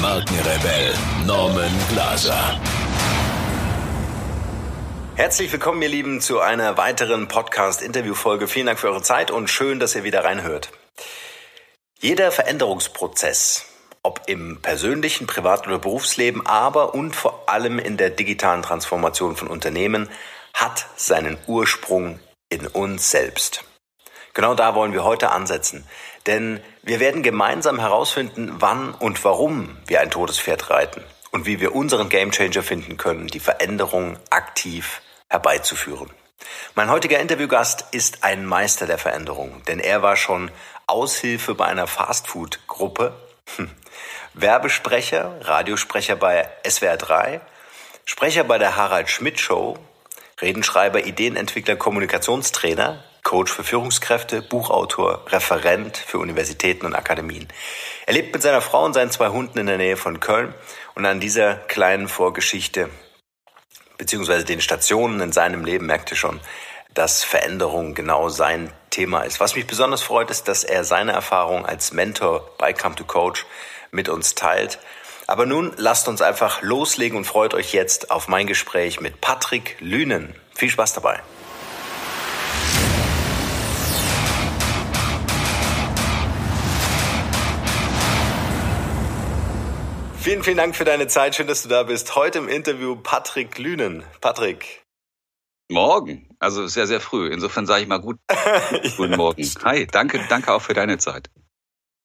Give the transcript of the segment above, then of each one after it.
Markenrebell Norman Glaser. Herzlich willkommen, ihr Lieben, zu einer weiteren Podcast-Interview-Folge. Vielen Dank für eure Zeit und schön, dass ihr wieder reinhört. Jeder Veränderungsprozess, ob im persönlichen, privat- oder Berufsleben, aber und vor allem in der digitalen Transformation von Unternehmen, hat seinen Ursprung in uns selbst. Genau da wollen wir heute ansetzen. Denn wir werden gemeinsam herausfinden, wann und warum wir ein totes Pferd reiten und wie wir unseren Gamechanger finden können, die Veränderung aktiv herbeizuführen. Mein heutiger Interviewgast ist ein Meister der Veränderung, denn er war schon Aushilfe bei einer Fastfood-Gruppe, Werbesprecher, Radiosprecher bei SWR 3, Sprecher bei der Harald Schmidt Show, Redenschreiber, Ideenentwickler, Kommunikationstrainer, Coach für Führungskräfte, Buchautor, Referent für Universitäten und Akademien. Er lebt mit seiner Frau und seinen zwei Hunden in der Nähe von Köln und an dieser kleinen Vorgeschichte beziehungsweise den Stationen in seinem Leben merkte schon, dass Veränderung genau sein Thema ist. Was mich besonders freut, ist, dass er seine Erfahrung als Mentor bei Come to Coach mit uns teilt. Aber nun lasst uns einfach loslegen und freut euch jetzt auf mein Gespräch mit Patrick Lünen. Viel Spaß dabei. Vielen, vielen Dank für deine Zeit. Schön, dass du da bist. Heute im Interview Patrick Lünen. Patrick. Morgen. Also sehr, sehr früh. Insofern sage ich mal gut, guten Morgen. Hi, danke, danke auch für deine Zeit.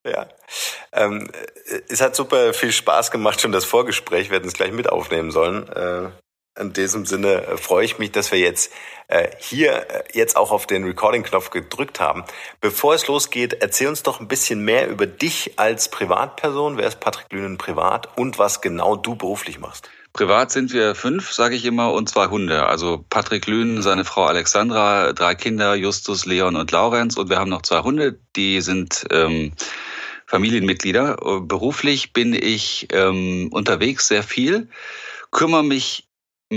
Ja, ähm, es hat super viel Spaß gemacht, schon das Vorgespräch. Wir hätten es gleich mit aufnehmen sollen. Äh, in diesem Sinne äh, freue ich mich, dass wir jetzt äh, hier äh, jetzt auch auf den Recording-Knopf gedrückt haben. Bevor es losgeht, erzähl uns doch ein bisschen mehr über dich als Privatperson. Wer ist Patrick Lünen privat und was genau du beruflich machst? Privat sind wir fünf, sage ich immer, und zwei Hunde. Also Patrick Lünen, seine Frau Alexandra, drei Kinder, Justus, Leon und Laurenz. Und wir haben noch zwei Hunde, die sind ähm, Familienmitglieder. Beruflich bin ich ähm, unterwegs sehr viel, kümmere mich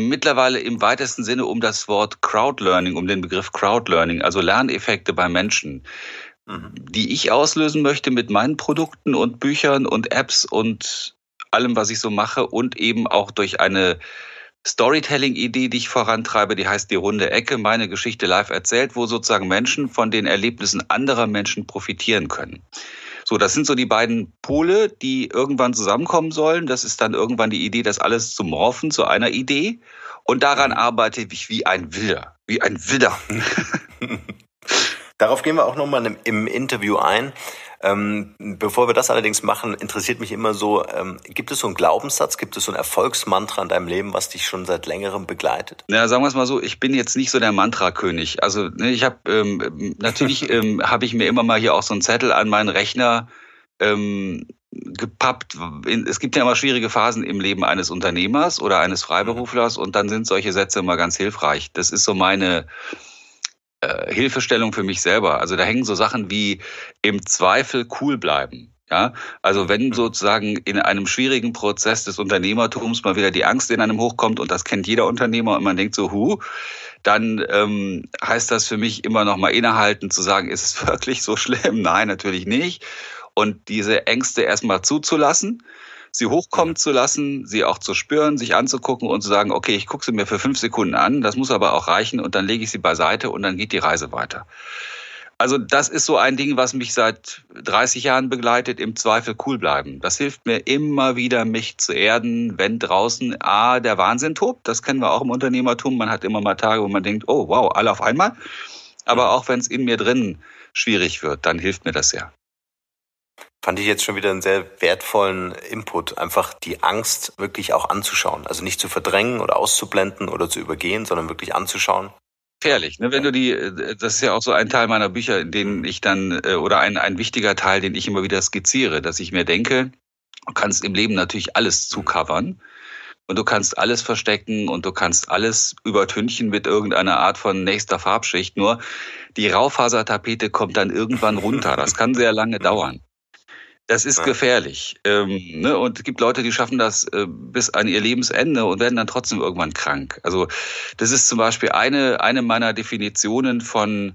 mittlerweile im weitesten Sinne um das Wort Crowdlearning, um den Begriff Crowdlearning, also Lerneffekte bei Menschen, mhm. die ich auslösen möchte mit meinen Produkten und Büchern und Apps und allem, was ich so mache und eben auch durch eine Storytelling-Idee, die ich vorantreibe, die heißt die runde Ecke, meine Geschichte live erzählt, wo sozusagen Menschen von den Erlebnissen anderer Menschen profitieren können. So, das sind so die beiden Pole, die irgendwann zusammenkommen sollen. Das ist dann irgendwann die Idee, das alles zu morphen zu einer Idee. Und daran mhm. arbeite ich wie ein Wilder, wie ein Wilder. Darauf gehen wir auch nochmal im Interview ein. Ähm, bevor wir das allerdings machen, interessiert mich immer so, ähm, gibt es so einen Glaubenssatz, gibt es so ein Erfolgsmantra in deinem Leben, was dich schon seit längerem begleitet? Na, sagen wir es mal so, ich bin jetzt nicht so der Mantra-König. Also ne, ich habe, ähm, natürlich ähm, habe ich mir immer mal hier auch so einen Zettel an meinen Rechner ähm, gepappt. Es gibt ja immer schwierige Phasen im Leben eines Unternehmers oder eines Freiberuflers und dann sind solche Sätze immer ganz hilfreich. Das ist so meine äh, Hilfestellung für mich selber. Also da hängen so Sachen wie im Zweifel cool bleiben. Ja, also wenn sozusagen in einem schwierigen Prozess des Unternehmertums mal wieder die Angst in einem hochkommt und das kennt jeder Unternehmer und man denkt so, hu, dann ähm, heißt das für mich immer noch mal innehalten zu sagen, ist es wirklich so schlimm? Nein, natürlich nicht. Und diese Ängste erstmal zuzulassen sie hochkommen zu lassen, sie auch zu spüren, sich anzugucken und zu sagen, okay, ich gucke sie mir für fünf Sekunden an, das muss aber auch reichen und dann lege ich sie beiseite und dann geht die Reise weiter. Also das ist so ein Ding, was mich seit 30 Jahren begleitet, im Zweifel cool bleiben. Das hilft mir immer wieder, mich zu erden, wenn draußen A, der Wahnsinn tobt. Das kennen wir auch im Unternehmertum. Man hat immer mal Tage, wo man denkt, oh wow, alle auf einmal. Aber auch wenn es in mir drin schwierig wird, dann hilft mir das sehr. Fand ich jetzt schon wieder einen sehr wertvollen Input, einfach die Angst wirklich auch anzuschauen. Also nicht zu verdrängen oder auszublenden oder zu übergehen, sondern wirklich anzuschauen. Gefährlich, ne? Wenn du die, das ist ja auch so ein Teil meiner Bücher, in denen ich dann, äh, oder ein, ein wichtiger Teil, den ich immer wieder skizziere, dass ich mir denke, du kannst im Leben natürlich alles zucovern. und du kannst alles verstecken und du kannst alles übertünchen mit irgendeiner Art von nächster Farbschicht. Nur die Raufasertapete kommt dann irgendwann runter. Das kann sehr lange dauern. Das ist ja. gefährlich. Ähm, ne? Und es gibt Leute, die schaffen das äh, bis an ihr Lebensende und werden dann trotzdem irgendwann krank. Also das ist zum Beispiel eine, eine meiner Definitionen von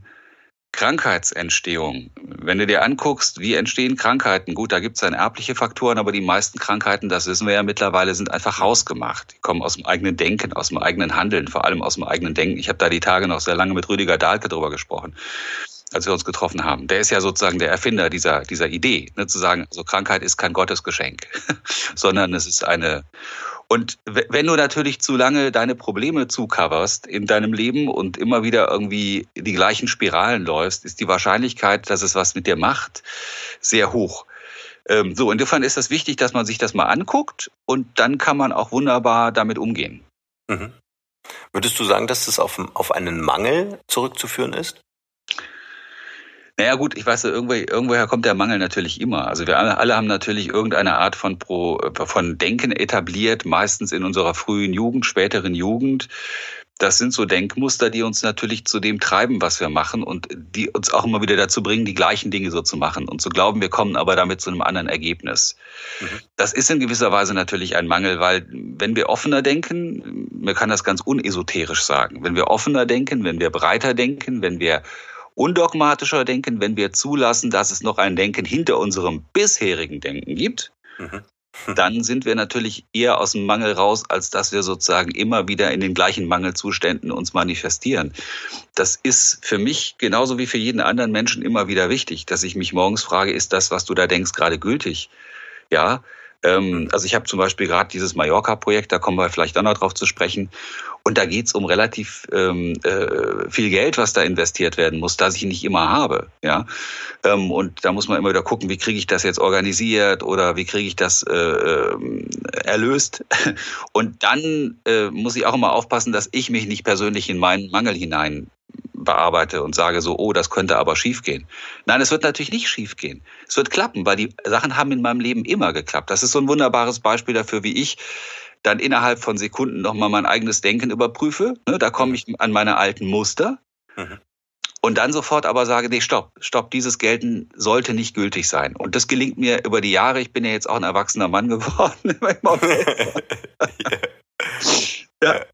Krankheitsentstehung. Wenn du dir anguckst, wie entstehen Krankheiten, gut, da gibt es dann erbliche Faktoren, aber die meisten Krankheiten, das wissen wir ja mittlerweile, sind einfach hausgemacht. Die kommen aus dem eigenen Denken, aus dem eigenen Handeln, vor allem aus dem eigenen Denken. Ich habe da die Tage noch sehr lange mit Rüdiger Dahlke drüber gesprochen, als wir uns getroffen haben. Der ist ja sozusagen der Erfinder dieser, dieser Idee, ne, zu sagen, also Krankheit ist kein Gottesgeschenk, sondern es ist eine und wenn du natürlich zu lange deine Probleme zucoverst in deinem Leben und immer wieder irgendwie die gleichen Spiralen läufst, ist die Wahrscheinlichkeit, dass es was mit dir macht, sehr hoch. Ähm, so, insofern ist es das wichtig, dass man sich das mal anguckt und dann kann man auch wunderbar damit umgehen. Mhm. Würdest du sagen, dass das auf, auf einen Mangel zurückzuführen ist? Naja gut, ich weiß, irgendwo, irgendwoher kommt der Mangel natürlich immer. Also wir alle, alle haben natürlich irgendeine Art von, Pro, von Denken etabliert, meistens in unserer frühen Jugend, späteren Jugend. Das sind so Denkmuster, die uns natürlich zu dem treiben, was wir machen und die uns auch immer wieder dazu bringen, die gleichen Dinge so zu machen und zu glauben, wir kommen aber damit zu einem anderen Ergebnis. Mhm. Das ist in gewisser Weise natürlich ein Mangel, weil wenn wir offener denken, man kann das ganz unesoterisch sagen, wenn wir offener denken, wenn wir breiter denken, wenn wir undogmatischer denken, wenn wir zulassen, dass es noch ein Denken hinter unserem bisherigen Denken gibt. Mhm. Dann sind wir natürlich eher aus dem Mangel raus, als dass wir sozusagen immer wieder in den gleichen Mangelzuständen uns manifestieren. Das ist für mich genauso wie für jeden anderen Menschen immer wieder wichtig, dass ich mich morgens frage, ist das, was du da denkst, gerade gültig? Ja, ähm, also ich habe zum Beispiel gerade dieses Mallorca-Projekt, da kommen wir vielleicht auch noch drauf zu sprechen. Und da geht's um relativ ähm, äh, viel Geld, was da investiert werden muss, das ich nicht immer habe. Ja, ähm, und da muss man immer wieder gucken, wie kriege ich das jetzt organisiert oder wie kriege ich das äh, ähm, erlöst. Und dann äh, muss ich auch immer aufpassen, dass ich mich nicht persönlich in meinen Mangel hinein bearbeite und sage so, oh, das könnte aber schiefgehen. Nein, es wird natürlich nicht schiefgehen. Es wird klappen, weil die Sachen haben in meinem Leben immer geklappt. Das ist so ein wunderbares Beispiel dafür, wie ich dann innerhalb von Sekunden nochmal mein eigenes Denken überprüfe. Ne, da komme ich an meine alten Muster. Mhm. Und dann sofort aber sage, nee, stopp, stopp, dieses Gelten sollte nicht gültig sein. Und das gelingt mir über die Jahre. Ich bin ja jetzt auch ein erwachsener Mann geworden. ja.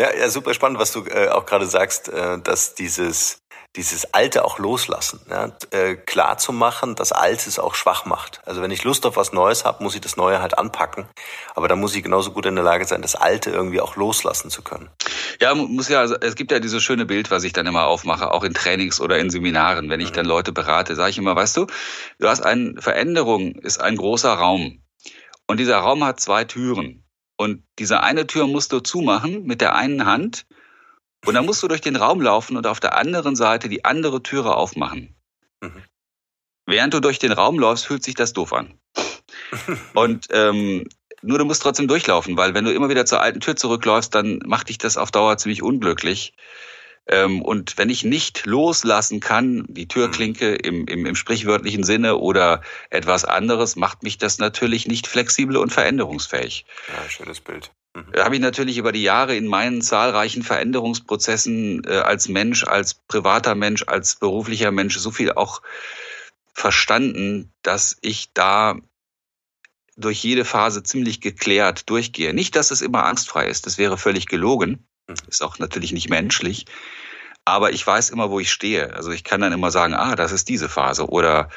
Ja, ja, super spannend, was du äh, auch gerade sagst, äh, dass dieses dieses Alte auch loslassen, ja, äh, klar zu machen, dass Altes auch schwach macht. Also wenn ich Lust auf was Neues habe, muss ich das Neue halt anpacken. Aber da muss ich genauso gut in der Lage sein, das Alte irgendwie auch loslassen zu können. Ja, muss ja, also es gibt ja dieses schöne Bild, was ich dann immer aufmache, auch in Trainings oder in Seminaren, wenn ich mhm. dann Leute berate, sage ich immer, weißt du, du hast eine Veränderung, ist ein großer Raum. Und dieser Raum hat zwei Türen. Und diese eine Tür musst du zumachen mit der einen Hand. Und dann musst du durch den Raum laufen und auf der anderen Seite die andere Türe aufmachen. Mhm. Während du durch den Raum läufst, fühlt sich das doof an. und ähm, nur du musst trotzdem durchlaufen, weil wenn du immer wieder zur alten Tür zurückläufst, dann macht dich das auf Dauer ziemlich unglücklich. Ähm, und wenn ich nicht loslassen kann, die Türklinke im, im, im sprichwörtlichen Sinne oder etwas anderes, macht mich das natürlich nicht flexibel und veränderungsfähig. Ja, schönes Bild. Mhm. Da habe ich natürlich über die Jahre in meinen zahlreichen Veränderungsprozessen äh, als Mensch, als privater Mensch, als beruflicher Mensch so viel auch verstanden, dass ich da durch jede Phase ziemlich geklärt durchgehe. Nicht, dass es immer angstfrei ist, das wäre völlig gelogen. Mhm. Ist auch natürlich nicht menschlich. Aber ich weiß immer, wo ich stehe. Also ich kann dann immer sagen, ah, das ist diese Phase oder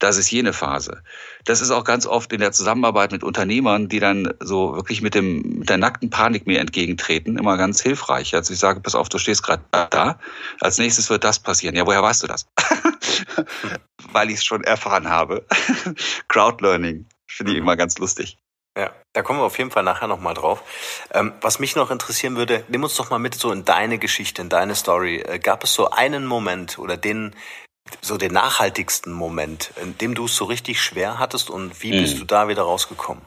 das ist jene Phase. Das ist auch ganz oft in der Zusammenarbeit mit Unternehmern, die dann so wirklich mit dem mit der nackten Panik mir entgegentreten, immer ganz hilfreich. Also ich sage, pass auf, du stehst gerade da. Als nächstes wird das passieren. Ja, woher weißt du das? Weil ich es schon erfahren habe. Crowdlearning finde ich immer ganz lustig. Ja, da kommen wir auf jeden Fall nachher nochmal drauf. Ähm, was mich noch interessieren würde, nimm uns doch mal mit so in deine Geschichte, in deine Story. Äh, gab es so einen Moment oder den, so den nachhaltigsten Moment, in dem du es so richtig schwer hattest und wie mhm. bist du da wieder rausgekommen?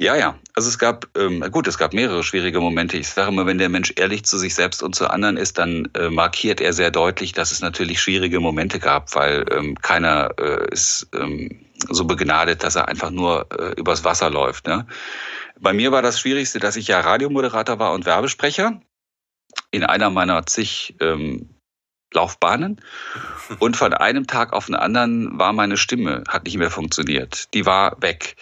Ja, ja. Also es gab, ähm, gut, es gab mehrere schwierige Momente. Ich sage immer, wenn der Mensch ehrlich zu sich selbst und zu anderen ist, dann äh, markiert er sehr deutlich, dass es natürlich schwierige Momente gab, weil ähm, keiner äh, ist ähm, so begnadet, dass er einfach nur äh, übers Wasser läuft. Ne? Bei mir war das Schwierigste, dass ich ja Radiomoderator war und Werbesprecher in einer meiner zig ähm, Laufbahnen. Und von einem Tag auf den anderen war meine Stimme, hat nicht mehr funktioniert. Die war weg.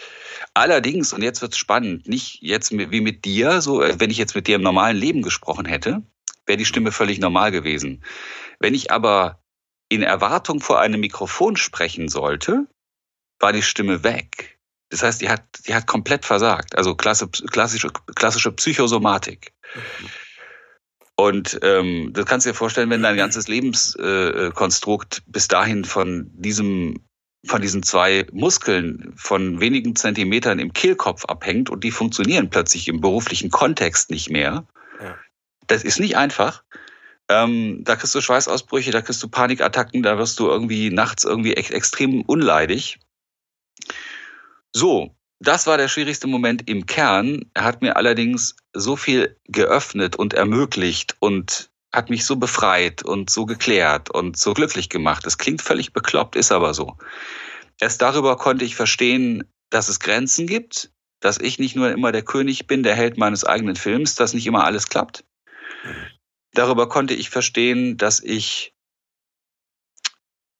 Allerdings, und jetzt wird's spannend, nicht jetzt wie mit dir, so äh, wenn ich jetzt mit dir im normalen Leben gesprochen hätte, wäre die Stimme völlig normal gewesen. Wenn ich aber in Erwartung vor einem Mikrofon sprechen sollte, war die Stimme weg. Das heißt, die hat, die hat komplett versagt. Also klassische, klassische Psychosomatik. Mhm. Und ähm, das kannst du dir vorstellen, wenn dein ganzes Lebenskonstrukt äh, bis dahin von diesem von diesen zwei Muskeln von wenigen Zentimetern im Kehlkopf abhängt und die funktionieren plötzlich im beruflichen Kontext nicht mehr. Ja. Das ist nicht einfach. Ähm, da kriegst du Schweißausbrüche, da kriegst du Panikattacken, da wirst du irgendwie nachts irgendwie ex extrem unleidig. So, das war der schwierigste Moment im Kern. Er hat mir allerdings so viel geöffnet und ermöglicht und hat mich so befreit und so geklärt und so glücklich gemacht. Das klingt völlig bekloppt, ist aber so. Erst darüber konnte ich verstehen, dass es Grenzen gibt, dass ich nicht nur immer der König bin, der Held meines eigenen Films, dass nicht immer alles klappt. Darüber konnte ich verstehen, dass ich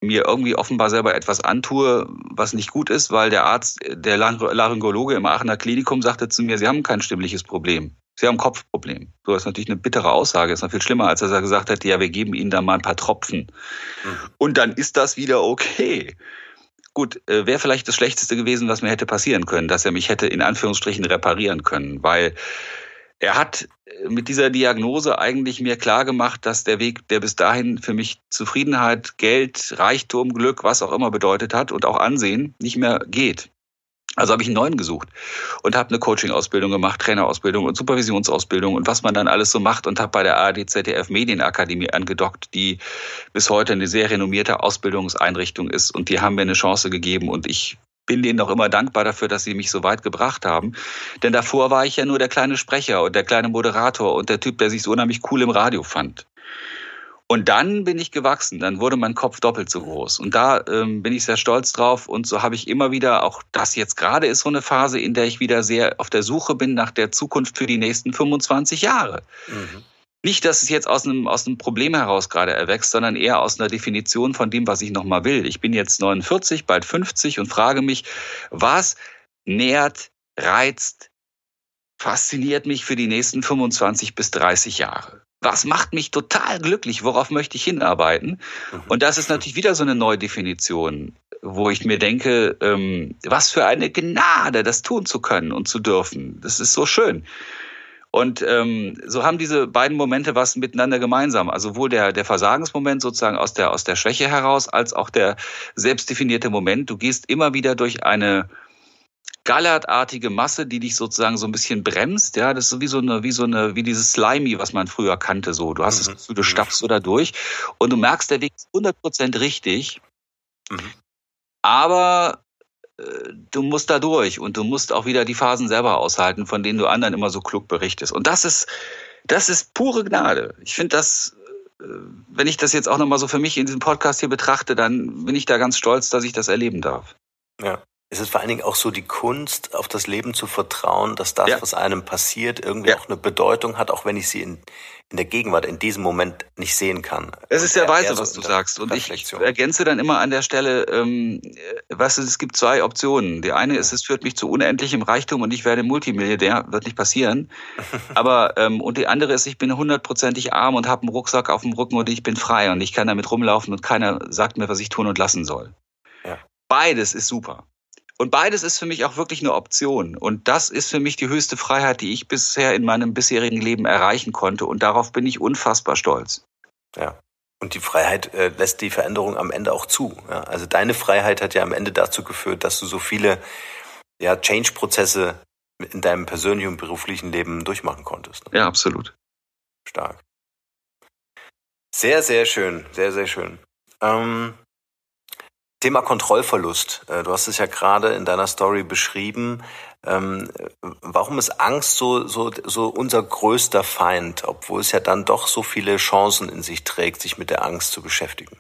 mir irgendwie offenbar selber etwas antue, was nicht gut ist, weil der Arzt, der Laryngologe im Aachener Klinikum sagte zu mir, Sie haben kein stimmliches Problem. Sie haben ein Kopfproblem. So das ist natürlich eine bittere Aussage. Ist noch viel schlimmer, als er gesagt hätte, ja, wir geben Ihnen da mal ein paar Tropfen. Mhm. Und dann ist das wieder okay. Gut, äh, wäre vielleicht das Schlechteste gewesen, was mir hätte passieren können, dass er mich hätte in Anführungsstrichen reparieren können, weil er hat äh, mit dieser Diagnose eigentlich mir klar gemacht, dass der Weg, der bis dahin für mich Zufriedenheit, Geld, Reichtum, Glück, was auch immer bedeutet hat und auch Ansehen, nicht mehr geht. Also habe ich einen neuen gesucht und habe eine Coaching-Ausbildung gemacht, Trainerausbildung und Supervisionsausbildung und was man dann alles so macht und habe bei der ARD ZDF Medienakademie angedockt, die bis heute eine sehr renommierte Ausbildungseinrichtung ist und die haben mir eine Chance gegeben und ich bin denen auch immer dankbar dafür, dass sie mich so weit gebracht haben. Denn davor war ich ja nur der kleine Sprecher und der kleine Moderator und der Typ, der sich so unheimlich cool im Radio fand. Und dann bin ich gewachsen, dann wurde mein Kopf doppelt so groß. Und da ähm, bin ich sehr stolz drauf. Und so habe ich immer wieder, auch das jetzt gerade ist so eine Phase, in der ich wieder sehr auf der Suche bin nach der Zukunft für die nächsten 25 Jahre. Mhm. Nicht, dass es jetzt aus einem, aus einem Problem heraus gerade erwächst, sondern eher aus einer Definition von dem, was ich nochmal will. Ich bin jetzt 49, bald 50 und frage mich, was nährt, reizt, fasziniert mich für die nächsten 25 bis 30 Jahre? was macht mich total glücklich, worauf möchte ich hinarbeiten? Mhm. Und das ist natürlich wieder so eine neue Definition, wo ich mir denke, ähm, was für eine Gnade, das tun zu können und zu dürfen. Das ist so schön. Und ähm, so haben diese beiden Momente was miteinander gemeinsam. Also sowohl der, der Versagensmoment sozusagen aus der, aus der Schwäche heraus, als auch der selbstdefinierte Moment. Du gehst immer wieder durch eine gallertartige Masse, die dich sozusagen so ein bisschen bremst. Ja, das ist wie so eine, wie so eine, wie dieses Slimy, was man früher kannte. So, du hast mhm. das Gefühl, du stapfst so da durch und du merkst, der Weg ist 100% richtig. Mhm. Aber du musst da durch und du musst auch wieder die Phasen selber aushalten, von denen du anderen immer so klug berichtest. Und das ist, das ist pure Gnade. Ich finde das, äh, wenn ich das jetzt auch nochmal so für mich in diesem Podcast hier betrachte, dann bin ich da ganz stolz, dass ich das erleben darf. Ja. Es ist vor allen Dingen auch so die Kunst, auf das Leben zu vertrauen, dass das, ja. was einem passiert, irgendwie ja. auch eine Bedeutung hat, auch wenn ich sie in, in der Gegenwart, in diesem Moment nicht sehen kann. Es ist sehr weise, so was du sagst. Und ich ergänze dann immer an der Stelle, ähm, weißt du, es gibt zwei Optionen. Die eine ist, es führt mich zu unendlichem Reichtum und ich werde Multimilliardär, wird nicht passieren. Aber ähm, und die andere ist, ich bin hundertprozentig arm und habe einen Rucksack auf dem Rücken und ich bin frei und ich kann damit rumlaufen und keiner sagt mir, was ich tun und lassen soll. Ja. Beides ist super. Und beides ist für mich auch wirklich eine Option. Und das ist für mich die höchste Freiheit, die ich bisher in meinem bisherigen Leben erreichen konnte. Und darauf bin ich unfassbar stolz. Ja. Und die Freiheit äh, lässt die Veränderung am Ende auch zu. Ja? Also deine Freiheit hat ja am Ende dazu geführt, dass du so viele ja, Change-Prozesse in deinem persönlichen und beruflichen Leben durchmachen konntest. Ja, absolut. Stark. Sehr, sehr schön. Sehr, sehr schön. Ähm, Thema Kontrollverlust. Äh, du hast es ja gerade in deiner Story beschrieben. Ähm, warum ist Angst so, so, so unser größter Feind, obwohl es ja dann doch so viele Chancen in sich trägt, sich mit der Angst zu beschäftigen?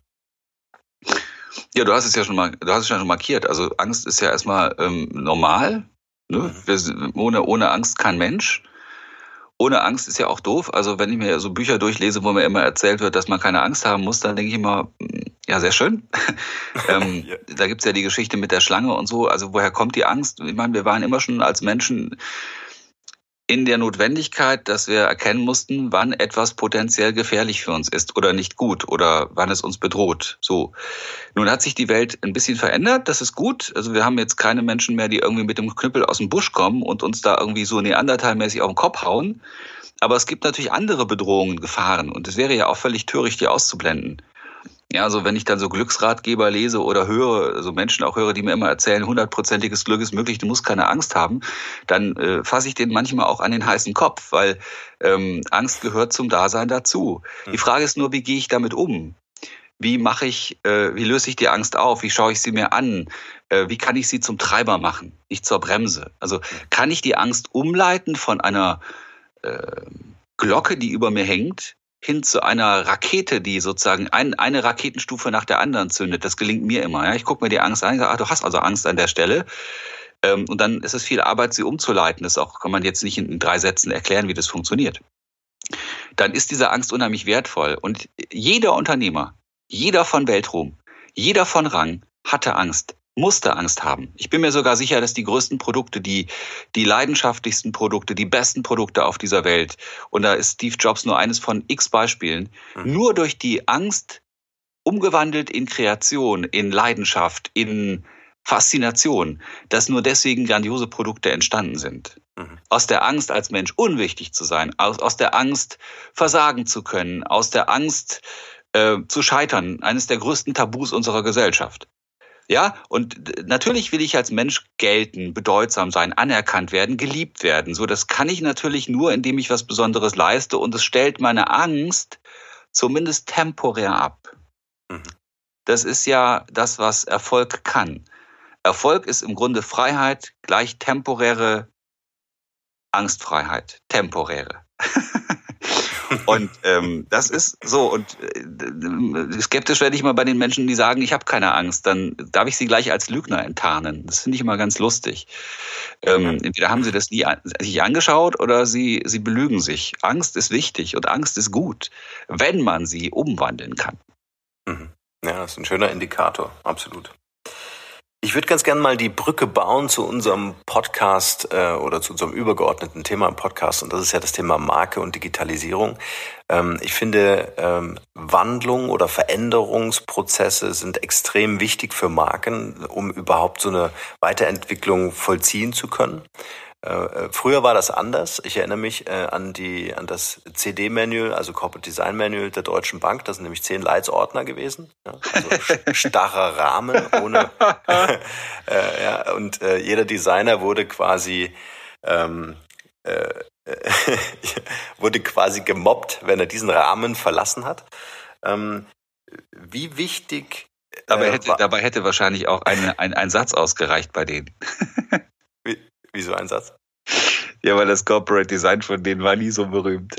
Ja, du hast es ja schon mal, du hast es ja schon markiert. Also Angst ist ja erstmal ähm, normal. Ne? Mhm. Wir, ohne, ohne Angst kein Mensch ohne Angst ist ja auch doof. Also wenn ich mir so Bücher durchlese, wo mir immer erzählt wird, dass man keine Angst haben muss, dann denke ich immer, ja, sehr schön. ähm, ja. Da gibt's ja die Geschichte mit der Schlange und so. Also woher kommt die Angst? Ich meine, wir waren immer schon als Menschen in der Notwendigkeit, dass wir erkennen mussten, wann etwas potenziell gefährlich für uns ist oder nicht gut oder wann es uns bedroht. So. Nun hat sich die Welt ein bisschen verändert. Das ist gut. Also wir haben jetzt keine Menschen mehr, die irgendwie mit dem Knüppel aus dem Busch kommen und uns da irgendwie so neandertalmäßig auf den Kopf hauen. Aber es gibt natürlich andere Bedrohungen, Gefahren. Und es wäre ja auch völlig töricht, die auszublenden. Ja, also wenn ich dann so Glücksratgeber lese oder höre, so also Menschen auch höre, die mir immer erzählen, hundertprozentiges Glück ist möglich, du musst keine Angst haben, dann äh, fasse ich den manchmal auch an den heißen Kopf, weil ähm, Angst gehört zum Dasein dazu. Mhm. Die Frage ist nur, wie gehe ich damit um? Wie mache ich, äh, wie löse ich die Angst auf? Wie schaue ich sie mir an? Äh, wie kann ich sie zum Treiber machen, nicht zur Bremse? Also kann ich die Angst umleiten von einer äh, Glocke, die über mir hängt, hin zu einer Rakete, die sozusagen ein, eine Raketenstufe nach der anderen zündet. Das gelingt mir immer. Ja? Ich gucke mir die Angst an, sage, ah, du hast also Angst an der Stelle. Ähm, und dann ist es viel Arbeit, sie umzuleiten. Das auch, kann man jetzt nicht in drei Sätzen erklären, wie das funktioniert. Dann ist diese Angst unheimlich wertvoll. Und jeder Unternehmer, jeder von Weltruhm, jeder von Rang hatte Angst musste Angst haben. Ich bin mir sogar sicher, dass die größten Produkte, die, die leidenschaftlichsten Produkte, die besten Produkte auf dieser Welt, und da ist Steve Jobs nur eines von x Beispielen, mhm. nur durch die Angst umgewandelt in Kreation, in Leidenschaft, in Faszination, dass nur deswegen grandiose Produkte entstanden sind. Mhm. Aus der Angst, als Mensch unwichtig zu sein, aus, aus der Angst, versagen zu können, aus der Angst, äh, zu scheitern, eines der größten Tabus unserer Gesellschaft. Ja, und natürlich will ich als Mensch gelten, bedeutsam sein, anerkannt werden, geliebt werden. So, das kann ich natürlich nur, indem ich was Besonderes leiste und es stellt meine Angst zumindest temporär ab. Mhm. Das ist ja das, was Erfolg kann. Erfolg ist im Grunde Freiheit gleich temporäre Angstfreiheit. Temporäre. Und ähm, das ist so. Und äh, skeptisch werde ich mal bei den Menschen, die sagen, ich habe keine Angst. Dann darf ich sie gleich als Lügner enttarnen. Das finde ich immer ganz lustig. Ähm, entweder haben sie das nie sich angeschaut oder sie, sie belügen sich. Angst ist wichtig und Angst ist gut, wenn man sie umwandeln kann. Mhm. Ja, das ist ein schöner Indikator, absolut. Ich würde ganz gerne mal die Brücke bauen zu unserem Podcast äh, oder zu unserem übergeordneten Thema im Podcast und das ist ja das Thema Marke und Digitalisierung. Ähm, ich finde, ähm, Wandlung oder Veränderungsprozesse sind extrem wichtig für Marken, um überhaupt so eine Weiterentwicklung vollziehen zu können. Äh, äh, früher war das anders. Ich erinnere mich äh, an die an das CD-Manual, also Corporate Design Manual der Deutschen Bank. Das sind nämlich zehn Leitsordner gewesen, ja, also starrer Rahmen ohne äh, ja, und äh, jeder Designer wurde quasi ähm, äh, wurde quasi gemobbt, wenn er diesen Rahmen verlassen hat. Ähm, wie wichtig Dabei hätte, dabei hätte wahrscheinlich auch eine, ein, ein Satz ausgereicht bei denen. Wieso ein Satz? Ja, weil das Corporate Design von denen war nie so berühmt.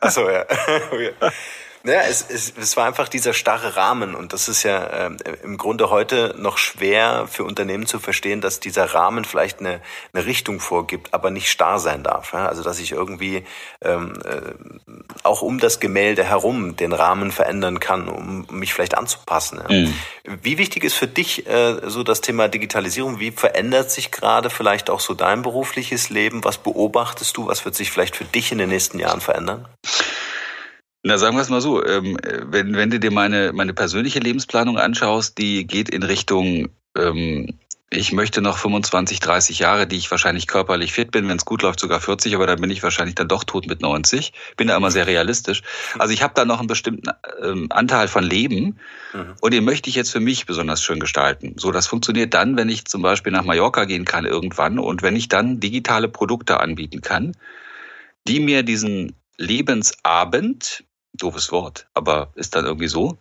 Achso, ja. Naja, es, es, es war einfach dieser starre Rahmen und das ist ja äh, im Grunde heute noch schwer für Unternehmen zu verstehen, dass dieser Rahmen vielleicht eine, eine Richtung vorgibt, aber nicht starr sein darf. Ja? Also dass ich irgendwie ähm, äh, auch um das Gemälde herum den Rahmen verändern kann, um mich vielleicht anzupassen. Ja? Mhm. Wie wichtig ist für dich äh, so das Thema Digitalisierung? Wie verändert sich gerade vielleicht auch so dein berufliches Leben? Was beobachtest du? Was wird sich vielleicht für dich in den nächsten Jahren verändern? Na, sagen wir es mal so, ähm, wenn, wenn du dir meine, meine persönliche Lebensplanung anschaust, die geht in Richtung, ähm, ich möchte noch 25, 30 Jahre, die ich wahrscheinlich körperlich fit bin, wenn es gut läuft, sogar 40, aber dann bin ich wahrscheinlich dann doch tot mit 90. Bin da immer sehr realistisch. Also ich habe da noch einen bestimmten ähm, Anteil von Leben mhm. und den möchte ich jetzt für mich besonders schön gestalten. So, das funktioniert dann, wenn ich zum Beispiel nach Mallorca gehen kann irgendwann und wenn ich dann digitale Produkte anbieten kann, die mir diesen Lebensabend doofes Wort, aber ist dann irgendwie so,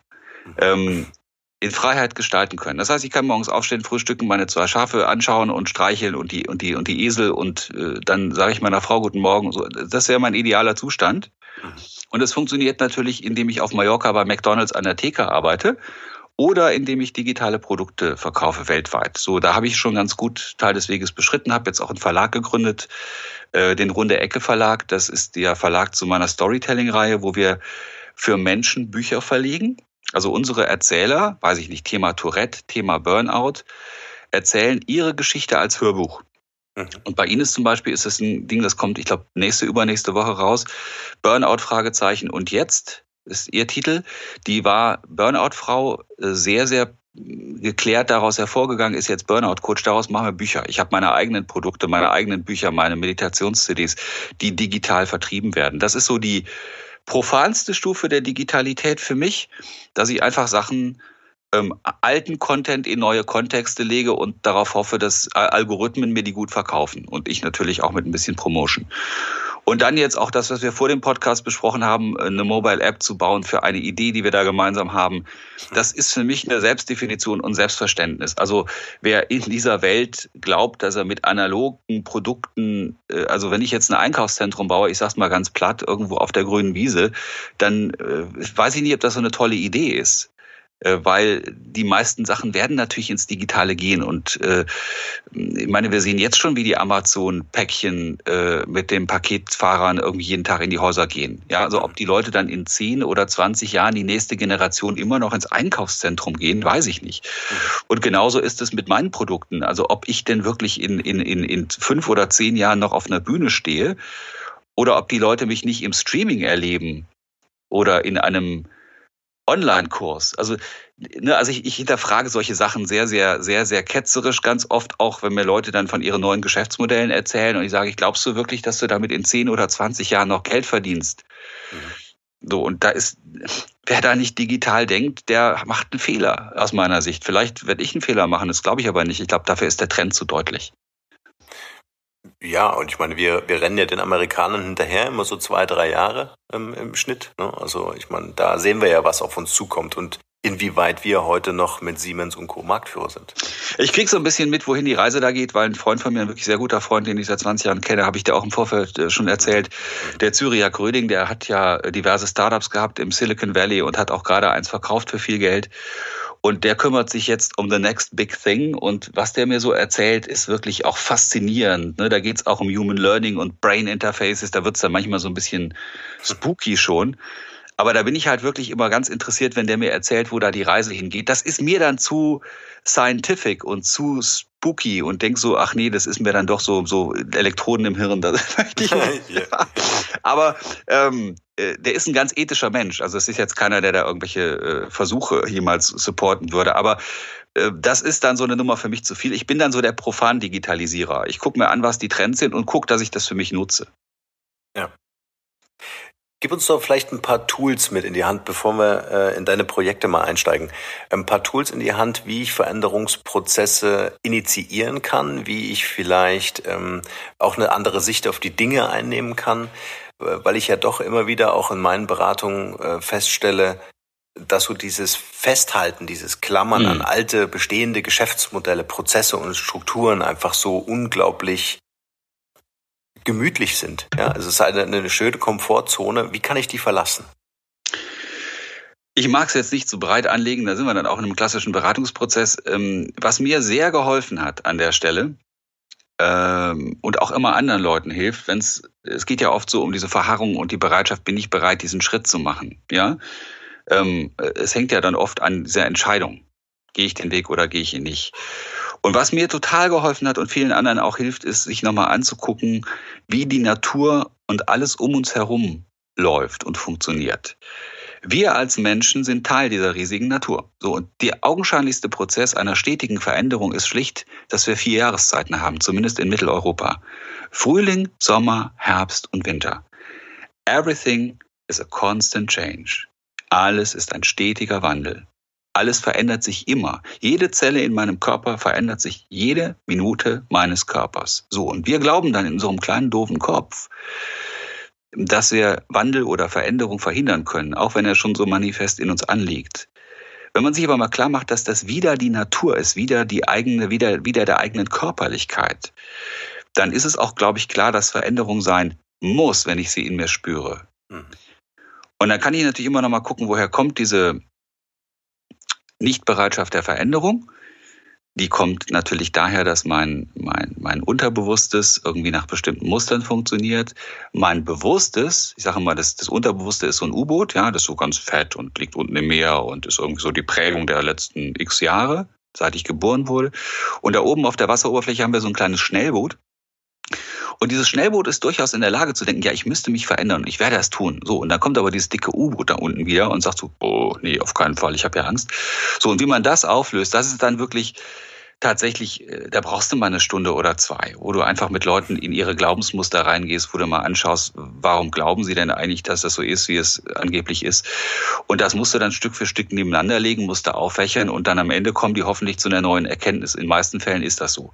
ähm, in Freiheit gestalten können. Das heißt, ich kann morgens aufstehen, frühstücken, meine zwei Schafe anschauen und streicheln und die und die und die Esel und äh, dann sage ich meiner Frau guten Morgen. So, das wäre mein idealer Zustand. Und es funktioniert natürlich, indem ich auf Mallorca bei McDonald's an der Theke arbeite oder indem ich digitale Produkte verkaufe weltweit. So, da habe ich schon ganz gut Teil des Weges beschritten, habe jetzt auch einen Verlag gegründet, äh, den Runde Ecke Verlag. Das ist der Verlag zu meiner Storytelling-Reihe, wo wir für Menschen Bücher verlegen. Also unsere Erzähler, weiß ich nicht, Thema Tourette, Thema Burnout, erzählen ihre Geschichte als Hörbuch. Mhm. Und bei Ihnen ist zum Beispiel ist es ein Ding, das kommt, ich glaube, nächste, übernächste Woche raus. Burnout, Fragezeichen. Und jetzt ist Ihr Titel. Die war Burnout-Frau, äh, sehr, sehr geklärt daraus hervorgegangen, ist jetzt Burnout-Coach. Daraus machen wir Bücher. Ich habe meine eigenen Produkte, meine eigenen Bücher, meine Meditations-CDs, die digital vertrieben werden. Das ist so die, profanste Stufe der Digitalität für mich, dass ich einfach Sachen ähm, alten Content in neue Kontexte lege und darauf hoffe, dass Algorithmen mir die gut verkaufen und ich natürlich auch mit ein bisschen Promotion. Und dann jetzt auch das, was wir vor dem Podcast besprochen haben, eine Mobile-App zu bauen für eine Idee, die wir da gemeinsam haben. Das ist für mich eine Selbstdefinition und Selbstverständnis. Also wer in dieser Welt glaubt, dass er mit analogen Produkten, äh, also wenn ich jetzt ein Einkaufszentrum baue, ich sag's mal ganz platt, irgendwo auf der grünen Wiese, dann äh, weiß ich nicht, ob das so eine tolle Idee ist. Äh, weil die meisten Sachen werden natürlich ins Digitale gehen. Und äh, ich meine, wir sehen jetzt schon, wie die Amazon-Päckchen äh, mit den Paketfahrern irgendwie jeden Tag in die Häuser gehen. Ja, also ob die Leute dann in 10 oder 20 Jahren die nächste Generation immer noch ins Einkaufszentrum gehen, weiß ich nicht. Und genauso ist es mit meinen Produkten. Also ob ich denn wirklich in, in, in, in fünf oder zehn Jahren noch auf einer Bühne stehe oder ob die Leute mich nicht im Streaming erleben oder in einem Online-Kurs. Also, ne, also ich, ich hinterfrage solche Sachen sehr, sehr, sehr, sehr ketzerisch, ganz oft auch, wenn mir Leute dann von ihren neuen Geschäftsmodellen erzählen und ich sage, ich glaubst du wirklich, dass du damit in 10 oder 20 Jahren noch Geld verdienst? Mhm. So, und da ist, wer da nicht digital denkt, der macht einen Fehler aus meiner Sicht. Vielleicht werde ich einen Fehler machen, das glaube ich aber nicht. Ich glaube, dafür ist der Trend zu deutlich. Ja, und ich meine, wir, wir rennen ja den Amerikanern hinterher, immer so zwei, drei Jahre ähm, im Schnitt. Ne? Also ich meine, da sehen wir ja, was auf uns zukommt und inwieweit wir heute noch mit Siemens und Co. Marktführer sind. Ich krieg so ein bisschen mit, wohin die Reise da geht, weil ein Freund von mir, ein wirklich sehr guter Freund, den ich seit 20 Jahren kenne, habe ich dir auch im Vorfeld äh, schon erzählt, der Züricher Gröding, der hat ja diverse Startups gehabt im Silicon Valley und hat auch gerade eins verkauft für viel Geld. Und der kümmert sich jetzt um the next big thing. Und was der mir so erzählt, ist wirklich auch faszinierend. Ne? Da geht es auch um Human Learning und Brain Interfaces. Da wird es dann manchmal so ein bisschen spooky schon. Aber da bin ich halt wirklich immer ganz interessiert, wenn der mir erzählt, wo da die Reise hingeht. Das ist mir dann zu scientific und zu spooky und denk so, ach nee, das ist mir dann doch so, so Elektroden im Hirn. Das möchte ich nicht. Aber ähm, äh, der ist ein ganz ethischer Mensch. Also es ist jetzt keiner, der da irgendwelche äh, Versuche jemals supporten würde. Aber äh, das ist dann so eine Nummer für mich zu viel. Ich bin dann so der Profan-Digitalisierer. Ich gucke mir an, was die Trends sind und gucke, dass ich das für mich nutze. Ja. Gib uns doch vielleicht ein paar Tools mit in die Hand, bevor wir äh, in deine Projekte mal einsteigen. Ein paar Tools in die Hand, wie ich Veränderungsprozesse initiieren kann, wie ich vielleicht ähm, auch eine andere Sicht auf die Dinge einnehmen kann, äh, weil ich ja doch immer wieder auch in meinen Beratungen äh, feststelle, dass so dieses Festhalten, dieses Klammern mhm. an alte bestehende Geschäftsmodelle, Prozesse und Strukturen einfach so unglaublich gemütlich sind. Ja, also es ist eine, eine schöne Komfortzone. Wie kann ich die verlassen? Ich mag es jetzt nicht zu breit anlegen, da sind wir dann auch in einem klassischen Beratungsprozess. Ähm, was mir sehr geholfen hat an der Stelle ähm, und auch immer anderen Leuten hilft, wenn es, es geht ja oft so um diese Verharrung und die Bereitschaft, bin ich bereit, diesen Schritt zu machen. Ja, ähm, es hängt ja dann oft an dieser Entscheidung. Gehe ich den Weg oder gehe ich ihn nicht? Und was mir total geholfen hat und vielen anderen auch hilft, ist, sich nochmal anzugucken, wie die Natur und alles um uns herum läuft und funktioniert. Wir als Menschen sind Teil dieser riesigen Natur. So, und der augenscheinlichste Prozess einer stetigen Veränderung ist schlicht, dass wir vier Jahreszeiten haben, zumindest in Mitteleuropa. Frühling, Sommer, Herbst und Winter. Everything is a constant change. Alles ist ein stetiger Wandel. Alles verändert sich immer. Jede Zelle in meinem Körper verändert sich jede Minute meines Körpers. So, und wir glauben dann in unserem kleinen doofen Kopf, dass wir Wandel oder Veränderung verhindern können, auch wenn er schon so manifest in uns anliegt. Wenn man sich aber mal klar macht, dass das wieder die Natur ist, wieder die eigene, wieder, wieder der eigenen Körperlichkeit, dann ist es auch, glaube ich, klar, dass Veränderung sein muss, wenn ich sie in mir spüre. Mhm. Und dann kann ich natürlich immer noch mal gucken, woher kommt diese Nichtbereitschaft der Veränderung die kommt natürlich daher, dass mein, mein, mein Unterbewusstes irgendwie nach bestimmten Mustern funktioniert. Mein Bewusstes, ich sage mal, das, das Unterbewusste ist so ein U-Boot, ja, das ist so ganz fett und liegt unten im Meer und ist irgendwie so die Prägung der letzten x Jahre, seit ich geboren wurde. Und da oben auf der Wasseroberfläche haben wir so ein kleines Schnellboot. Und dieses Schnellboot ist durchaus in der Lage zu denken, ja, ich müsste mich verändern, ich werde das tun. So, und dann kommt aber dieses dicke U-Boot da unten wieder und sagt so, oh, nee, auf keinen Fall, ich habe ja Angst. So, und wie man das auflöst, das ist dann wirklich tatsächlich, äh, da brauchst du mal eine Stunde oder zwei, wo du einfach mit Leuten in ihre Glaubensmuster reingehst, wo du mal anschaust, warum glauben sie denn eigentlich, dass das so ist, wie es angeblich ist. Und das musst du dann Stück für Stück nebeneinander legen, musst du auffächern und dann am Ende kommen die hoffentlich zu einer neuen Erkenntnis. In meisten Fällen ist das so.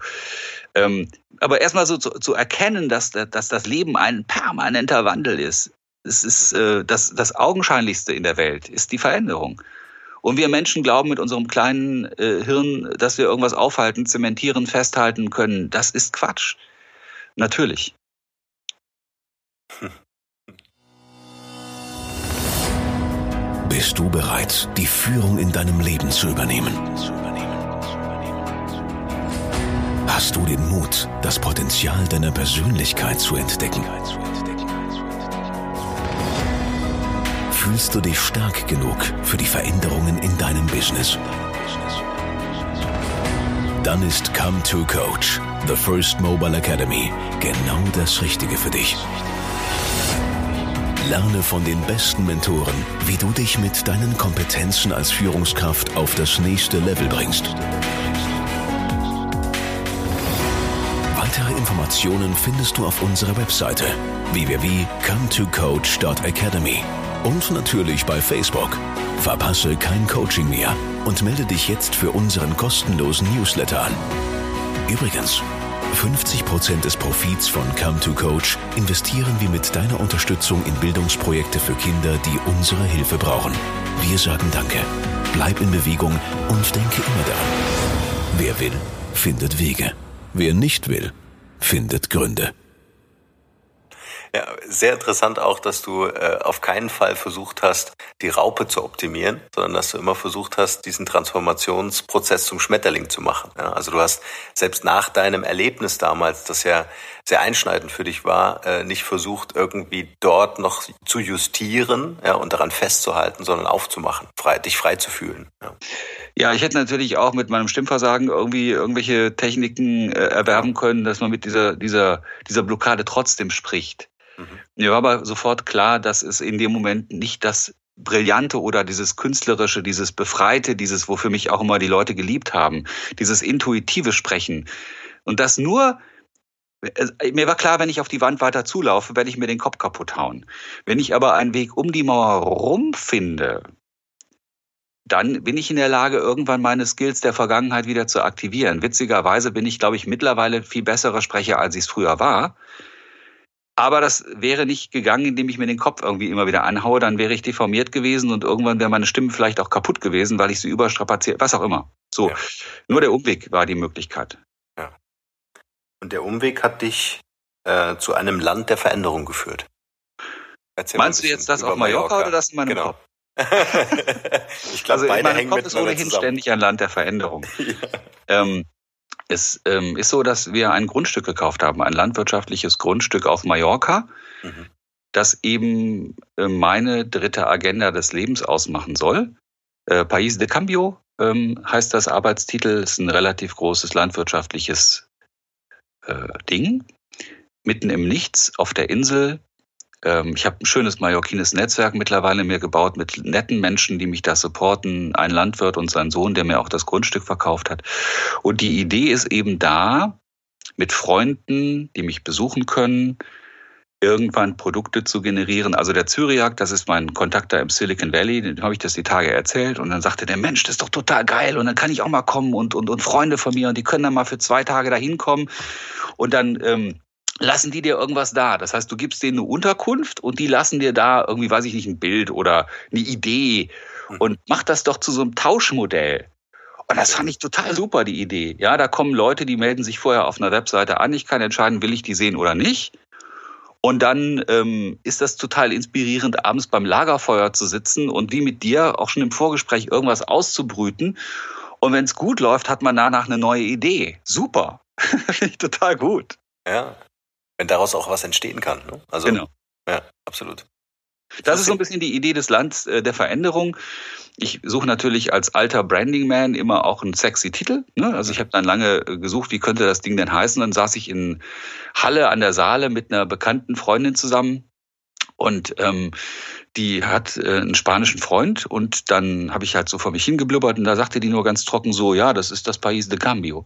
Ähm, aber erstmal so zu, zu erkennen, dass, dass das Leben ein permanenter Wandel ist. Es ist äh, das, das Augenscheinlichste in der Welt, ist die Veränderung. Und wir Menschen glauben mit unserem kleinen äh, Hirn, dass wir irgendwas aufhalten, zementieren, festhalten können. Das ist Quatsch. Natürlich. Bist du bereit, die Führung in deinem Leben zu übernehmen? Hast du den Mut, das Potenzial deiner Persönlichkeit zu entdecken? Fühlst du dich stark genug für die Veränderungen in deinem Business? Dann ist Come to Coach, The First Mobile Academy, genau das Richtige für dich. Lerne von den besten Mentoren, wie du dich mit deinen Kompetenzen als Führungskraft auf das nächste Level bringst. Weitere Informationen findest du auf unserer Webseite www.cometocoach.academy und natürlich bei Facebook. Verpasse kein Coaching mehr und melde dich jetzt für unseren kostenlosen Newsletter an. Übrigens, 50% des Profits von Come to Coach investieren wir mit deiner Unterstützung in Bildungsprojekte für Kinder, die unsere Hilfe brauchen. Wir sagen Danke, bleib in Bewegung und denke immer daran. Wer will, findet Wege. Wer nicht will, findet Gründe. Ja, sehr interessant auch, dass du äh, auf keinen Fall versucht hast, die Raupe zu optimieren, sondern dass du immer versucht hast, diesen Transformationsprozess zum Schmetterling zu machen. Ja, also du hast selbst nach deinem Erlebnis damals, das ja sehr einschneidend für dich war, äh, nicht versucht, irgendwie dort noch zu justieren ja, und daran festzuhalten, sondern aufzumachen, frei, dich frei zu fühlen. Ja. Ja, ich hätte natürlich auch mit meinem Stimmversagen irgendwie irgendwelche Techniken äh, erwerben können, dass man mit dieser, dieser, dieser Blockade trotzdem spricht. Mhm. Mir war aber sofort klar, dass es in dem Moment nicht das Brillante oder dieses Künstlerische, dieses Befreite, dieses, wofür mich auch immer die Leute geliebt haben, dieses intuitive Sprechen. Und das nur, äh, mir war klar, wenn ich auf die Wand weiter zulaufe, werde ich mir den Kopf kaputt hauen. Wenn ich aber einen Weg um die Mauer rum finde, dann bin ich in der Lage, irgendwann meine Skills der Vergangenheit wieder zu aktivieren. Witzigerweise bin ich, glaube ich, mittlerweile viel besserer Sprecher, als ich es früher war. Aber das wäre nicht gegangen, indem ich mir den Kopf irgendwie immer wieder anhaue. Dann wäre ich deformiert gewesen und irgendwann wäre meine Stimme vielleicht auch kaputt gewesen, weil ich sie überstrapaziert, was auch immer. So. Ja. Nur der Umweg war die Möglichkeit. Ja. Und der Umweg hat dich äh, zu einem Land der Veränderung geführt. Erzähl Meinst du jetzt das auf Mallorca, Mallorca, oder das in meinem genau. Kopf? ich glaube, also beide hängen Kopf ist ohnehin zusammen. ständig ein Land der Veränderung. ja. ähm, es ähm, ist so, dass wir ein Grundstück gekauft haben, ein landwirtschaftliches Grundstück auf Mallorca, mhm. das eben äh, meine dritte Agenda des Lebens ausmachen soll. Äh, País de Cambio ähm, heißt das Arbeitstitel, ist ein relativ großes landwirtschaftliches äh, Ding. Mitten im Nichts auf der Insel ich habe ein schönes mallorquines Netzwerk mittlerweile mir gebaut mit netten Menschen, die mich da supporten. Ein Landwirt und sein Sohn, der mir auch das Grundstück verkauft hat. Und die Idee ist eben da, mit Freunden, die mich besuchen können, irgendwann Produkte zu generieren. Also der Zyriak, das ist mein Kontakt da im Silicon Valley, dem habe ich das die Tage erzählt und dann sagte der Mensch, das ist doch total geil und dann kann ich auch mal kommen und, und, und Freunde von mir und die können dann mal für zwei Tage da hinkommen und dann ähm, lassen die dir irgendwas da. Das heißt, du gibst denen eine Unterkunft und die lassen dir da irgendwie, weiß ich nicht, ein Bild oder eine Idee mhm. und macht das doch zu so einem Tauschmodell. Und das fand ich total super, die Idee. Ja, da kommen Leute, die melden sich vorher auf einer Webseite an. Ich kann entscheiden, will ich die sehen oder nicht. Und dann ähm, ist das total inspirierend, abends beim Lagerfeuer zu sitzen und wie mit dir auch schon im Vorgespräch irgendwas auszubrüten. Und wenn es gut läuft, hat man danach eine neue Idee. Super. Finde ich total gut. Ja. Wenn daraus auch was entstehen kann. Ne? Also, genau. Ja, absolut. Das ist so ein bisschen die Idee des Landes äh, der Veränderung. Ich suche natürlich als alter Branding Man immer auch einen sexy Titel. Ne? Also ich habe dann lange äh, gesucht, wie könnte das Ding denn heißen. Dann saß ich in Halle an der Saale mit einer bekannten Freundin zusammen und ähm, die hat äh, einen spanischen Freund und dann habe ich halt so vor mich hingeblubbert und da sagte die nur ganz trocken so, ja, das ist das País de Cambio.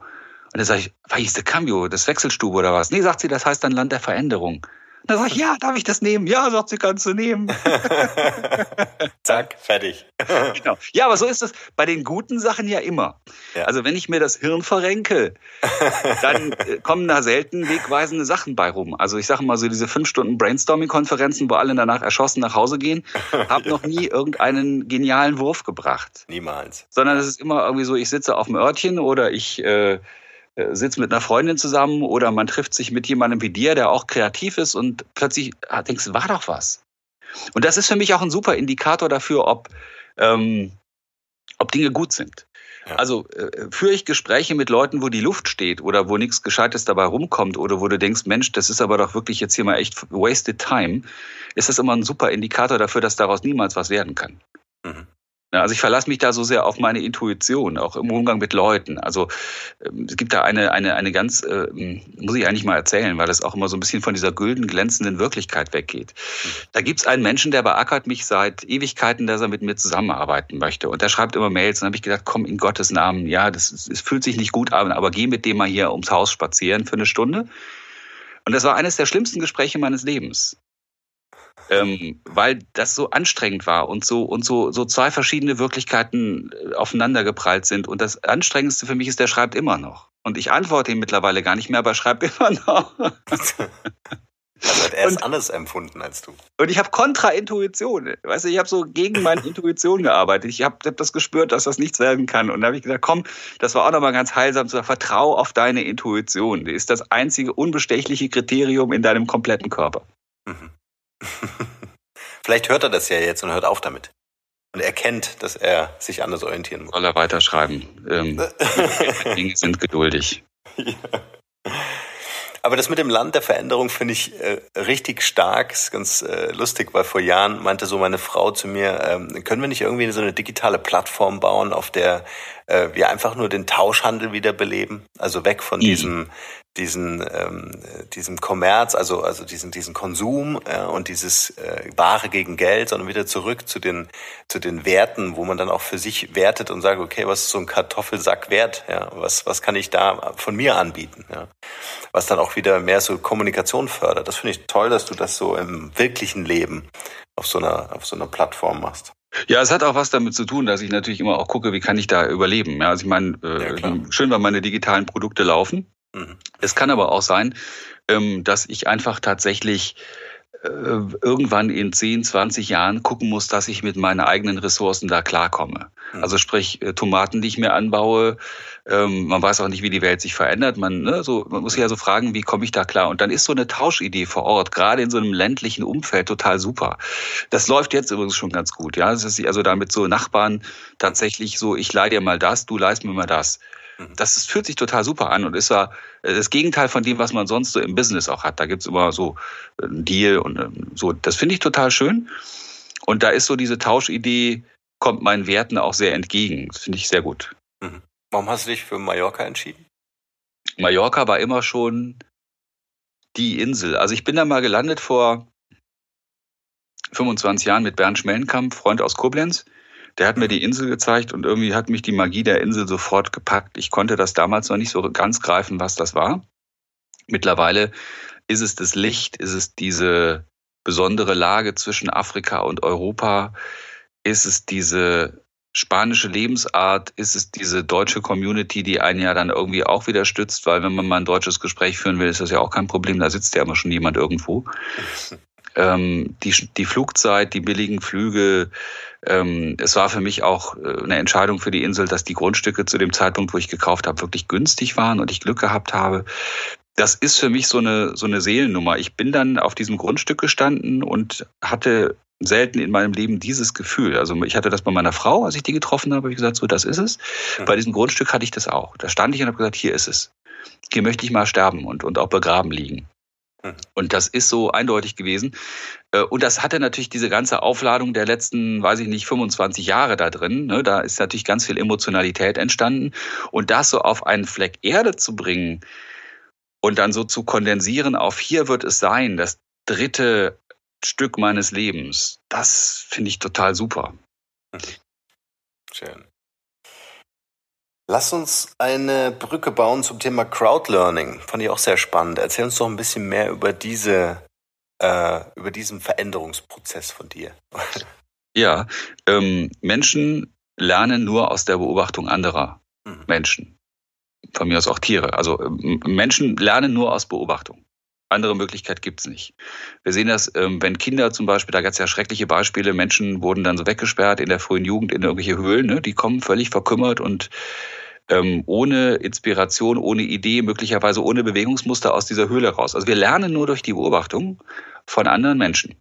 Und dann sage ich, País de Cambio, das Wechselstube oder was? Nee, sagt sie, das heißt dann Land der Veränderung. Dann sage ich, ja, darf ich das nehmen? Ja, sagt sie, kannst du nehmen. Zack, fertig. genau. Ja, aber so ist es bei den guten Sachen ja immer. Ja. Also wenn ich mir das Hirn verrenke, dann äh, kommen da selten wegweisende Sachen bei rum. Also ich sage mal so diese fünf Stunden Brainstorming-Konferenzen, wo alle danach erschossen nach Hause gehen, habe noch nie irgendeinen genialen Wurf gebracht. Niemals. Sondern es ist immer irgendwie so, ich sitze auf dem Örtchen oder ich äh, sitzt mit einer Freundin zusammen oder man trifft sich mit jemandem wie dir, der auch kreativ ist und plötzlich ah, denkst du, war doch was. Und das ist für mich auch ein super Indikator dafür, ob, ähm, ob Dinge gut sind. Ja. Also äh, führe ich Gespräche mit Leuten, wo die Luft steht oder wo nichts Gescheites dabei rumkommt oder wo du denkst, Mensch, das ist aber doch wirklich jetzt hier mal echt wasted time, ist das immer ein super Indikator dafür, dass daraus niemals was werden kann. Mhm. Also ich verlasse mich da so sehr auf meine Intuition, auch im Umgang mit Leuten. Also ähm, es gibt da eine, eine, eine ganz, äh, muss ich eigentlich mal erzählen, weil das auch immer so ein bisschen von dieser gülden, glänzenden Wirklichkeit weggeht. Da gibt es einen Menschen, der beackert mich seit Ewigkeiten, dass er mit mir zusammenarbeiten möchte. Und der schreibt immer Mails. Und habe ich gedacht, komm in Gottes Namen, ja, das, das fühlt sich nicht gut an, aber geh mit dem mal hier ums Haus spazieren für eine Stunde. Und das war eines der schlimmsten Gespräche meines Lebens ähm, weil das so anstrengend war und so und so so zwei verschiedene Wirklichkeiten äh, aufeinandergeprallt sind. Und das Anstrengendste für mich ist, der schreibt immer noch. Und ich antworte ihm mittlerweile gar nicht mehr, aber er schreibt immer noch. Also hat er es anders empfunden als du. Und ich habe Kontraintuition. Weißt du, ich habe so gegen meine Intuition gearbeitet. Ich habe hab das gespürt, dass das nichts werden kann. Und da habe ich gesagt, komm, das war auch nochmal ganz heilsam zu sagen, vertrau auf deine Intuition. Die ist das einzige unbestechliche Kriterium in deinem kompletten Körper. Mhm. Vielleicht hört er das ja jetzt und hört auf damit. Und erkennt, dass er sich anders orientieren muss. Soll er weiterschreiben. Ähm, Dinge sind geduldig. Ja. Aber das mit dem Land der Veränderung finde ich äh, richtig stark. Ist ganz äh, lustig, weil vor Jahren meinte so meine Frau zu mir, ähm, können wir nicht irgendwie so eine digitale Plattform bauen, auf der äh, wir einfach nur den Tauschhandel wiederbeleben? Also weg von mhm. diesem diesen ähm, diesem Kommerz, also also diesen diesen Konsum ja, und dieses äh, Ware gegen Geld, sondern wieder zurück zu den zu den Werten, wo man dann auch für sich wertet und sagt, okay, was ist so ein Kartoffelsack wert? Ja, was was kann ich da von mir anbieten? Ja, was dann auch wieder mehr so Kommunikation fördert. Das finde ich toll, dass du das so im wirklichen Leben auf so einer auf so einer Plattform machst. Ja, es hat auch was damit zu tun, dass ich natürlich immer auch gucke, wie kann ich da überleben. Ja, also ich meine, äh, ja, schön, weil meine digitalen Produkte laufen. Mhm. Es kann aber auch sein, ähm, dass ich einfach tatsächlich irgendwann in 10, 20 Jahren gucken muss, dass ich mit meinen eigenen Ressourcen da klarkomme. Mhm. Also sprich äh, Tomaten, die ich mir anbaue. Ähm, man weiß auch nicht, wie die Welt sich verändert. Man, ne, so, man muss sich ja so fragen, wie komme ich da klar? Und dann ist so eine Tauschidee vor Ort, gerade in so einem ländlichen Umfeld, total super. Das läuft jetzt übrigens schon ganz gut. Ja, das ist also damit so Nachbarn tatsächlich so, ich leih dir mal das, du leist mir mal das. Das fühlt sich total super an und ist ja äh, das Gegenteil von dem, was man sonst so im Business auch hat. Da gibt's immer so äh, einen Deal und ähm, so. Das finde ich total schön. Und da ist so diese Tauschidee, kommt meinen Werten auch sehr entgegen. Das finde ich sehr gut. Mhm. Warum hast du dich für Mallorca entschieden? Mallorca war immer schon die Insel. Also ich bin da mal gelandet vor 25 Jahren mit Bernd Schmellenkamp, Freund aus Koblenz. Der hat mir die Insel gezeigt und irgendwie hat mich die Magie der Insel sofort gepackt. Ich konnte das damals noch nicht so ganz greifen, was das war. Mittlerweile ist es das Licht, ist es diese besondere Lage zwischen Afrika und Europa, ist es diese spanische Lebensart, ist es diese deutsche Community, die einen ja dann irgendwie auch wieder stützt, weil wenn man mal ein deutsches Gespräch führen will, ist das ja auch kein Problem, da sitzt ja immer schon jemand irgendwo. ähm, die, die Flugzeit, die billigen Flüge. Ähm, es war für mich auch äh, eine Entscheidung für die Insel, dass die Grundstücke zu dem Zeitpunkt, wo ich gekauft habe, wirklich günstig waren und ich Glück gehabt habe. Das ist für mich so eine, so eine Seelennummer. Ich bin dann auf diesem Grundstück gestanden und hatte selten in meinem Leben dieses Gefühl. Also ich hatte das bei meiner Frau, als ich die getroffen habe, habe ich gesagt, so, das ist es. Mhm. Bei diesem Grundstück hatte ich das auch. Da stand ich und habe gesagt, hier ist es. Hier möchte ich mal sterben und, und auch begraben liegen. Mhm. Und das ist so eindeutig gewesen. Äh, und das hatte natürlich diese ganze Aufladung der letzten, weiß ich nicht, 25 Jahre da drin. Ne? Da ist natürlich ganz viel Emotionalität entstanden. Und das so auf einen Fleck Erde zu bringen und dann so zu kondensieren auf hier wird es sein, das dritte Stück meines Lebens, das finde ich total super. Mhm. Schön. Lass uns eine Brücke bauen zum Thema Crowdlearning. Fand ich auch sehr spannend. Erzähl uns doch ein bisschen mehr über diese, äh, über diesen Veränderungsprozess von dir. Ja, ähm, Menschen lernen nur aus der Beobachtung anderer mhm. Menschen. Von mir aus auch Tiere. Also ähm, Menschen lernen nur aus Beobachtung. Andere Möglichkeit gibt's nicht. Wir sehen das, ähm, wenn Kinder zum Beispiel, da gab es ja schreckliche Beispiele, Menschen wurden dann so weggesperrt in der frühen Jugend in irgendwelche Höhlen, ne? die kommen völlig verkümmert und ähm, ohne Inspiration, ohne Idee, möglicherweise ohne Bewegungsmuster aus dieser Höhle raus. Also wir lernen nur durch die Beobachtung von anderen Menschen.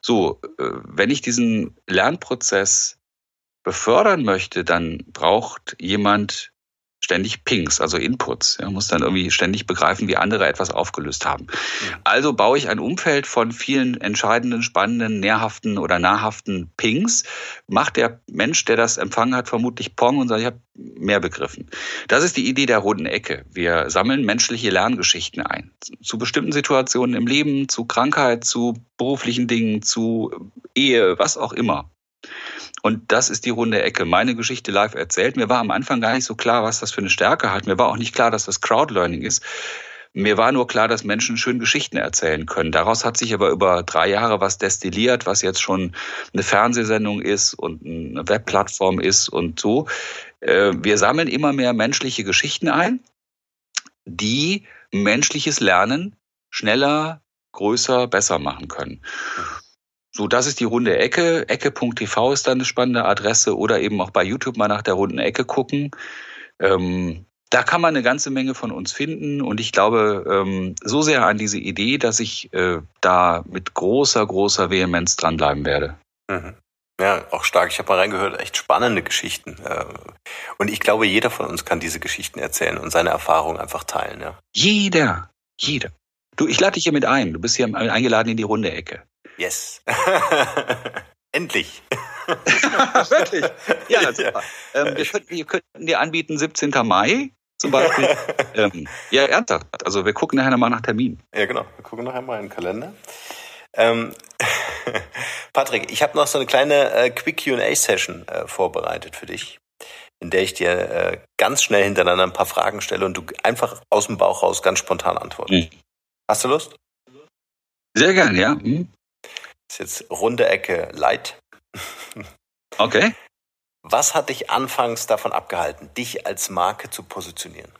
So, äh, wenn ich diesen Lernprozess befördern möchte, dann braucht jemand ständig Pings, also Inputs. Er muss dann irgendwie ständig begreifen, wie andere etwas aufgelöst haben. Also baue ich ein Umfeld von vielen entscheidenden, spannenden, nährhaften oder nahrhaften Pings. Macht der Mensch, der das empfangen hat, vermutlich Pong und sagt, ich habe mehr begriffen. Das ist die Idee der runden Ecke. Wir sammeln menschliche Lerngeschichten ein. Zu bestimmten Situationen im Leben, zu Krankheit, zu beruflichen Dingen, zu Ehe, was auch immer. Und das ist die runde Ecke. Meine Geschichte live erzählt. Mir war am Anfang gar nicht so klar, was das für eine Stärke hat. Mir war auch nicht klar, dass das Crowdlearning ist. Mir war nur klar, dass Menschen schön Geschichten erzählen können. Daraus hat sich aber über drei Jahre was destilliert, was jetzt schon eine Fernsehsendung ist und eine Webplattform ist und so. Äh, wir sammeln immer mehr menschliche Geschichten ein, die menschliches Lernen schneller, größer, besser machen können. So, das ist die runde Ecke. Ecke.tv ist dann eine spannende Adresse oder eben auch bei YouTube mal nach der runden Ecke gucken. Ähm, da kann man eine ganze Menge von uns finden und ich glaube ähm, so sehr an diese Idee, dass ich äh, da mit großer, großer Vehemenz dranbleiben werde. Mhm. Ja, auch stark. Ich habe mal reingehört, echt spannende Geschichten. Äh, und ich glaube, jeder von uns kann diese Geschichten erzählen und seine Erfahrungen einfach teilen. Ja. Jeder, jeder. Du, ich lade dich hier mit ein. Du bist hier eingeladen in die runde Ecke. Yes. Endlich. Wirklich? Ja, super. Ähm, wir, könnten, wir könnten dir anbieten 17. Mai zum Beispiel. ähm, ja, ernsthaft. Also wir gucken nachher mal nach Termin. Ja, genau. Wir gucken nachher mal in den Kalender. Ähm, Patrick, ich habe noch so eine kleine äh, Quick QA-Session äh, vorbereitet für dich, in der ich dir äh, ganz schnell hintereinander ein paar Fragen stelle und du einfach aus dem Bauch raus ganz spontan antwortest. Mhm. Hast du Lust? Sehr gern, ja. Mhm. Das ist jetzt runde Ecke light. Okay. Was hat dich anfangs davon abgehalten, dich als Marke zu positionieren?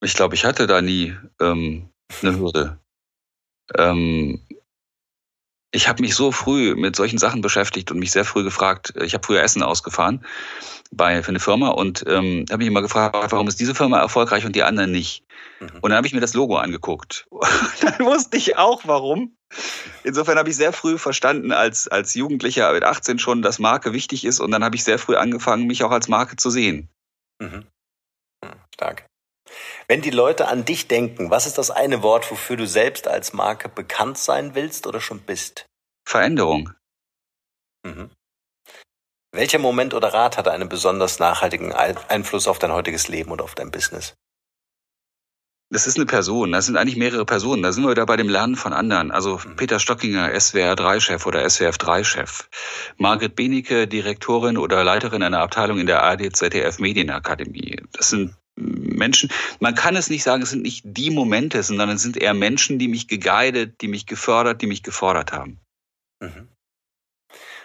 Ich glaube, ich hatte da nie ähm, eine Hürde. Ähm, ich habe mich so früh mit solchen Sachen beschäftigt und mich sehr früh gefragt, ich habe früher Essen ausgefahren bei, für eine Firma und ähm, habe mich immer gefragt, warum ist diese Firma erfolgreich und die anderen nicht? Mhm. Und dann habe ich mir das Logo angeguckt. dann wusste ich auch, warum. Insofern habe ich sehr früh verstanden, als, als Jugendlicher mit 18 schon, dass Marke wichtig ist und dann habe ich sehr früh angefangen, mich auch als Marke zu sehen. Mhm. Hm, stark. Wenn die Leute an dich denken, was ist das eine Wort, wofür du selbst als Marke bekannt sein willst oder schon bist? Veränderung. Mhm. Welcher Moment oder Rat hatte einen besonders nachhaltigen Einfluss auf dein heutiges Leben und auf dein Business? Das ist eine Person, das sind eigentlich mehrere Personen. Da sind wir wieder bei dem Lernen von anderen. Also mhm. Peter Stockinger, SWR3-Chef oder SWF3-Chef. Margret Benecke, Direktorin oder Leiterin einer Abteilung in der ARD-ZDF Medienakademie. Das sind Menschen, man kann es nicht sagen, es sind nicht die Momente, sondern es sind eher Menschen, die mich geguidet, die mich gefördert, die mich gefordert haben. Mhm.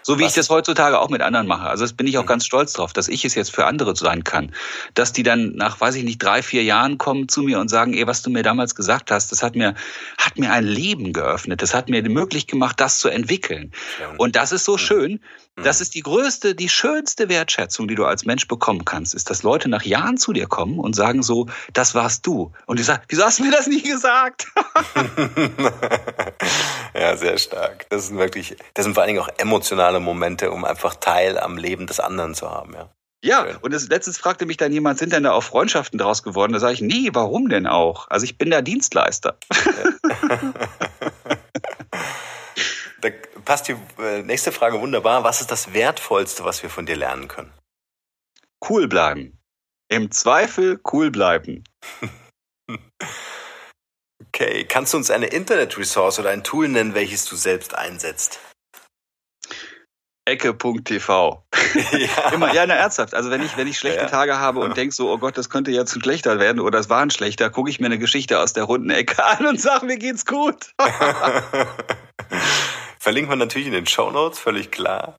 So wie Was? ich das heutzutage auch mit anderen mache. Also das bin ich auch mhm. ganz stolz drauf, dass ich es jetzt für andere sein kann. Dass die dann nach, weiß ich nicht, drei, vier Jahren kommen zu mir und sagen, ey, was du mir damals gesagt hast, das hat mir, hat mir ein Leben geöffnet. Das hat mir möglich gemacht, das zu entwickeln. Und das ist so mhm. schön. Das mhm. ist die größte, die schönste Wertschätzung, die du als Mensch bekommen kannst, ist, dass Leute nach Jahren zu dir kommen und sagen so, das warst du. Und die sagen, wieso hast du mir das nie gesagt? ja, sehr stark. Das sind wirklich, das sind vor allen Dingen auch emotionale Momente, um einfach Teil am Leben des anderen zu haben, ja. Ja, und das, letztens fragte mich dann jemand, sind denn da auch Freundschaften daraus geworden? Da sage ich, nee, warum denn auch? Also ich bin der Dienstleister. da passt die äh, nächste Frage wunderbar. Was ist das Wertvollste, was wir von dir lernen können? Cool bleiben. Im Zweifel cool bleiben. okay, kannst du uns eine Internet-Resource oder ein Tool nennen, welches du selbst einsetzt? Ecke.tv. Ja. Immer, ja, na, ernsthaft. Also wenn ich, wenn ich schlechte ja. Tage habe und denke so, oh Gott, das könnte jetzt ein schlechter werden oder es war ein schlechter, gucke ich mir eine Geschichte aus der runden Ecke an und sage, mir geht's gut. Verlinkt man natürlich in den Show Notes, völlig klar.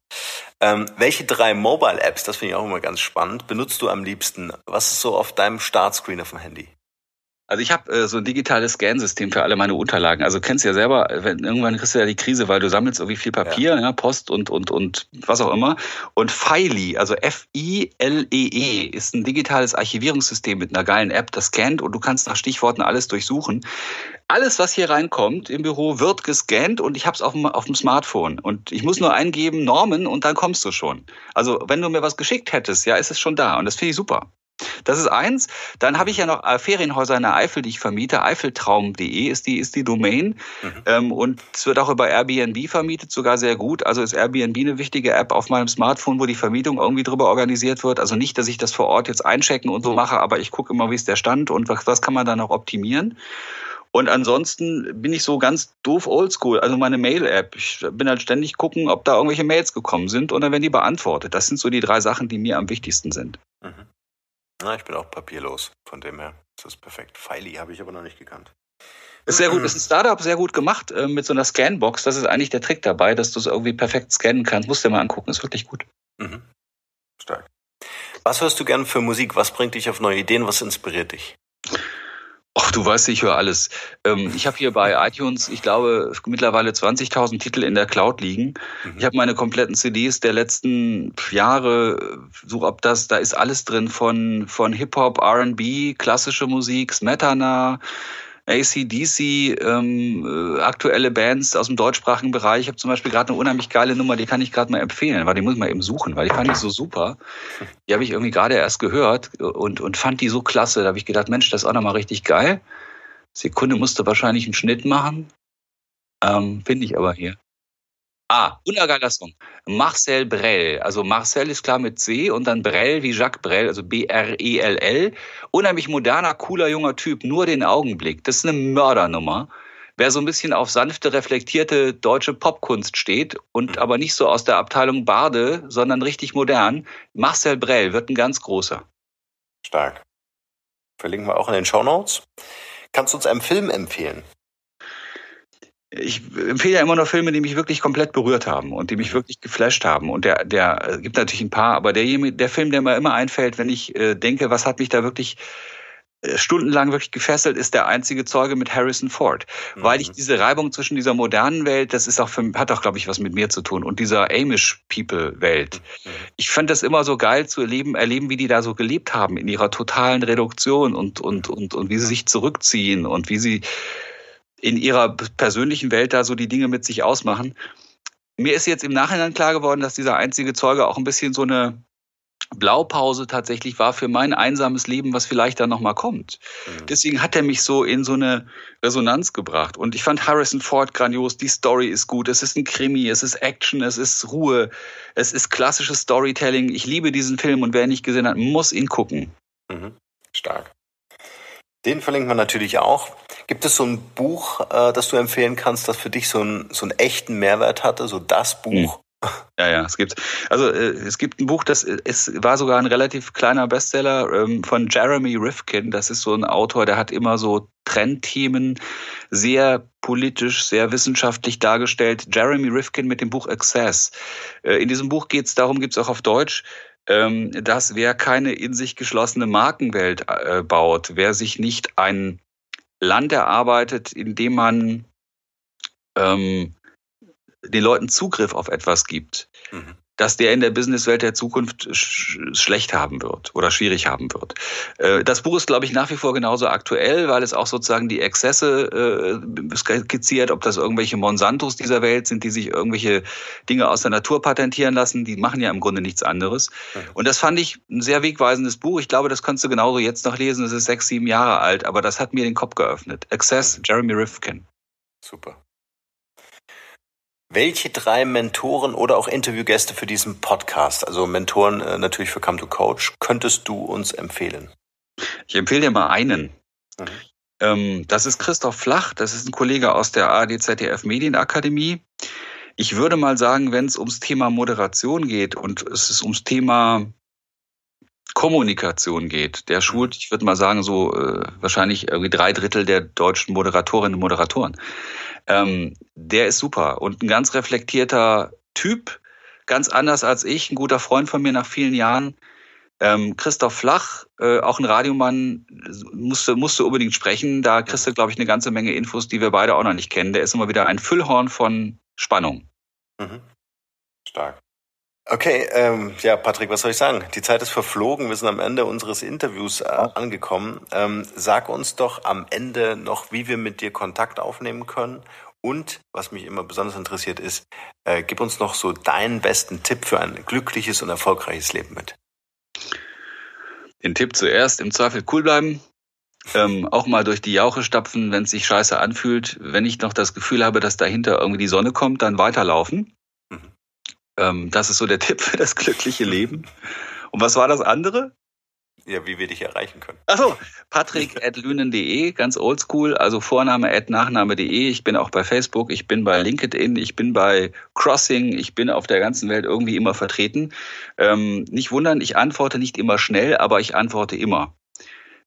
Ähm, welche drei Mobile-Apps, das finde ich auch immer ganz spannend, benutzt du am liebsten? Was ist so auf deinem Startscreen auf dem Handy? Also ich habe äh, so ein digitales Scansystem für alle meine Unterlagen. Also kennst du ja selber, wenn irgendwann kriegst du ja die Krise, weil du sammelst irgendwie viel Papier, ja. ja Post und und und was auch immer. Und Filey, also F-I-L-E-E, -E, ist ein digitales Archivierungssystem mit einer geilen App, das scannt und du kannst nach Stichworten alles durchsuchen. Alles, was hier reinkommt im Büro, wird gescannt und ich habe es auf dem, auf dem Smartphone. Und ich muss nur eingeben Normen und dann kommst du schon. Also wenn du mir was geschickt hättest, ja, ist es schon da und das finde ich super. Das ist eins. Dann habe ich ja noch äh, Ferienhäuser in der Eifel, die ich vermiete. Eifeltraum.de ist die, ist die Domain. Mhm. Ähm, und es wird auch über Airbnb vermietet, sogar sehr gut. Also ist Airbnb eine wichtige App auf meinem Smartphone, wo die Vermietung irgendwie drüber organisiert wird. Also nicht, dass ich das vor Ort jetzt einchecken und so mache, aber ich gucke immer, wie ist der Stand und was, was kann man da noch optimieren. Und ansonsten bin ich so ganz doof oldschool. Also meine Mail-App. Ich bin halt ständig gucken, ob da irgendwelche Mails gekommen sind und dann werden die beantwortet. Das sind so die drei Sachen, die mir am wichtigsten sind. Mhm. Na, ich bin auch papierlos, von dem her. Das ist perfekt. Filey habe ich aber noch nicht gekannt. Ist sehr gut, ist ein Startup sehr gut gemacht äh, mit so einer Scanbox. Das ist eigentlich der Trick dabei, dass du es irgendwie perfekt scannen kannst. Musst du dir mal angucken, ist wirklich gut. Mhm. Stark. Was hörst du gern für Musik? Was bringt dich auf neue Ideen? Was inspiriert dich? Ach, du weißt, ich höre alles. Ähm, ich habe hier bei iTunes, ich glaube, mittlerweile 20.000 Titel in der Cloud liegen. Mhm. Ich habe meine kompletten CDs der letzten Jahre, so ob das, da ist alles drin von, von Hip-Hop, R&B, klassische Musik, Smetana, ACDC, ähm, äh, aktuelle Bands aus dem deutschsprachigen Bereich. Ich habe zum Beispiel gerade eine unheimlich geile Nummer, die kann ich gerade mal empfehlen, weil die muss mal eben suchen, weil die fand ich so super. Die habe ich irgendwie gerade erst gehört und, und fand die so klasse. Da habe ich gedacht, Mensch, das ist auch nochmal richtig geil. Sekunde musste wahrscheinlich einen Schnitt machen. Ähm, Finde ich aber hier. Ah, unergeiler Song. Marcel Brel. Also Marcel ist klar mit C und dann Brel wie Jacques Brel, also B-R-E-L-L. Unheimlich moderner, cooler, junger Typ, nur den Augenblick. Das ist eine Mördernummer. Wer so ein bisschen auf sanfte, reflektierte deutsche Popkunst steht und aber nicht so aus der Abteilung Barde, sondern richtig modern, Marcel Brel wird ein ganz großer. Stark. Verlinken wir auch in den Show Notes. Kannst du uns einen Film empfehlen? Ich empfehle ja immer nur Filme, die mich wirklich komplett berührt haben und die mich wirklich geflasht haben. Und der, der gibt natürlich ein paar, aber der, der Film, der mir immer einfällt, wenn ich äh, denke, was hat mich da wirklich äh, stundenlang wirklich gefesselt, ist der einzige Zeuge mit Harrison Ford. Mhm. Weil ich diese Reibung zwischen dieser modernen Welt, das ist auch für, hat auch, glaube ich, was mit mir zu tun, und dieser Amish-People-Welt. Mhm. Ich fand das immer so geil zu erleben, erleben, wie die da so gelebt haben in ihrer totalen Reduktion und, und, und, und wie sie sich zurückziehen und wie sie in ihrer persönlichen Welt da so die Dinge mit sich ausmachen. Mir ist jetzt im Nachhinein klar geworden, dass dieser einzige Zeuge auch ein bisschen so eine Blaupause tatsächlich war für mein einsames Leben, was vielleicht dann nochmal kommt. Mhm. Deswegen hat er mich so in so eine Resonanz gebracht. Und ich fand Harrison Ford grandios, die Story ist gut, es ist ein Krimi, es ist Action, es ist Ruhe, es ist klassisches Storytelling. Ich liebe diesen Film und wer ihn nicht gesehen hat, muss ihn gucken. Mhm. Stark. Den verlinken wir natürlich auch. Gibt es so ein Buch, äh, das du empfehlen kannst, das für dich so, ein, so einen echten Mehrwert hatte, so das Buch? Ja, ja, es gibt, also äh, es gibt ein Buch, das es war sogar ein relativ kleiner Bestseller ähm, von Jeremy Rifkin. Das ist so ein Autor, der hat immer so Trendthemen sehr politisch, sehr wissenschaftlich dargestellt. Jeremy Rifkin mit dem Buch Access. Äh, in diesem Buch geht es darum, gibt es auch auf Deutsch, ähm, dass wer keine in sich geschlossene Markenwelt äh, baut, wer sich nicht ein Land erarbeitet, in dem man ähm, den Leuten Zugriff auf etwas gibt, mhm. Dass der in der Businesswelt der Zukunft sch schlecht haben wird oder schwierig haben wird. Äh, das Buch ist, glaube ich, nach wie vor genauso aktuell, weil es auch sozusagen die Exzesse äh, skizziert, ob das irgendwelche Monsantos dieser Welt sind, die sich irgendwelche Dinge aus der Natur patentieren lassen. Die machen ja im Grunde nichts anderes. Und das fand ich ein sehr wegweisendes Buch. Ich glaube, das kannst du genauso jetzt noch lesen. Es ist sechs, sieben Jahre alt, aber das hat mir den Kopf geöffnet. Access. Jeremy Rifkin. Super. Welche drei Mentoren oder auch Interviewgäste für diesen Podcast, also Mentoren äh, natürlich für Come to Coach, könntest du uns empfehlen? Ich empfehle dir mal einen. Mhm. Ähm, das ist Christoph Flach, das ist ein Kollege aus der ARD-ZDF Medienakademie. Ich würde mal sagen, wenn es ums Thema Moderation geht und es ist ums Thema Kommunikation geht, der schult, ich würde mal sagen, so äh, wahrscheinlich irgendwie drei Drittel der deutschen Moderatorinnen und Moderatoren. Ähm, der ist super und ein ganz reflektierter Typ, ganz anders als ich, ein guter Freund von mir nach vielen Jahren. Ähm, Christoph Flach, äh, auch ein Radiomann, musste, musste unbedingt sprechen. Da kriegst du, glaube ich, eine ganze Menge Infos, die wir beide auch noch nicht kennen. Der ist immer wieder ein Füllhorn von Spannung. Mhm. Stark. Okay, ähm, ja, Patrick, was soll ich sagen? Die Zeit ist verflogen. Wir sind am Ende unseres Interviews äh, angekommen. Ähm, sag uns doch am Ende noch, wie wir mit dir Kontakt aufnehmen können. Und was mich immer besonders interessiert ist, äh, gib uns noch so deinen besten Tipp für ein glückliches und erfolgreiches Leben mit. Den Tipp zuerst, im Zweifel cool bleiben. Ähm, auch mal durch die Jauche stapfen, wenn es sich scheiße anfühlt. Wenn ich noch das Gefühl habe, dass dahinter irgendwie die Sonne kommt, dann weiterlaufen. Ähm, das ist so der Tipp für das glückliche Leben. Und was war das andere? Ja, wie wir dich erreichen können. Achso, patrick.lünen.de, ganz oldschool, also Vorname at Nachname.de. Ich bin auch bei Facebook, ich bin bei LinkedIn, ich bin bei Crossing, ich bin auf der ganzen Welt irgendwie immer vertreten. Ähm, nicht wundern, ich antworte nicht immer schnell, aber ich antworte immer,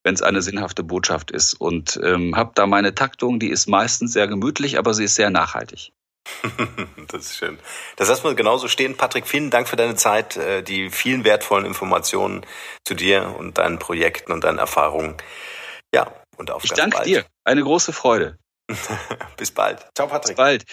wenn es eine sinnhafte Botschaft ist. Und ähm, habe da meine Taktung, die ist meistens sehr gemütlich, aber sie ist sehr nachhaltig. das ist schön. Das lassen wir genauso stehen. Patrick, vielen Dank für deine Zeit, äh, die vielen wertvollen Informationen zu dir und deinen Projekten und deinen Erfahrungen. Ja, und auf Ich danke bald. dir. Eine große Freude. Bis bald. Ciao, Patrick. Bis bald.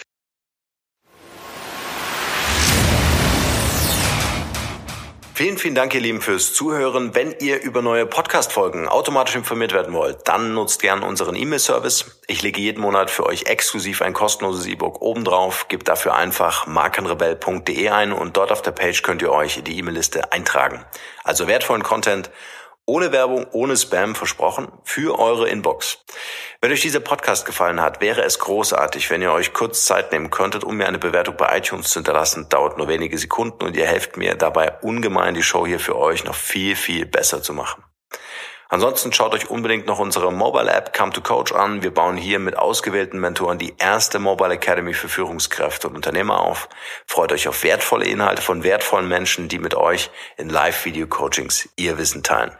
Vielen, vielen Dank, ihr Lieben, fürs Zuhören. Wenn ihr über neue Podcast-Folgen automatisch informiert werden wollt, dann nutzt gerne unseren E-Mail-Service. Ich lege jeden Monat für euch exklusiv ein kostenloses E-Book obendrauf. Gebt dafür einfach markenrebell.de ein und dort auf der Page könnt ihr euch in die E-Mail-Liste eintragen. Also wertvollen Content ohne Werbung, ohne Spam versprochen für eure Inbox. Wenn euch dieser Podcast gefallen hat, wäre es großartig, wenn ihr euch kurz Zeit nehmen könntet, um mir eine Bewertung bei iTunes zu hinterlassen. Dauert nur wenige Sekunden und ihr helft mir dabei ungemein, die Show hier für euch noch viel, viel besser zu machen. Ansonsten schaut euch unbedingt noch unsere Mobile App Come to Coach an. Wir bauen hier mit ausgewählten Mentoren die erste Mobile Academy für Führungskräfte und Unternehmer auf. Freut euch auf wertvolle Inhalte von wertvollen Menschen, die mit euch in Live-Video-Coachings ihr Wissen teilen.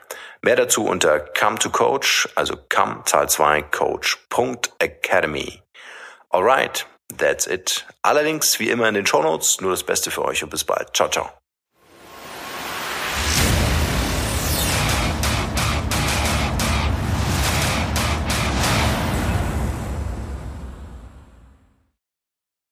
Mehr dazu unter Come to Coach, also come Zahl 2 Coach.academy. Alright, that's it. Allerdings wie immer in den Show Notes. Nur das Beste für euch und bis bald. Ciao, ciao.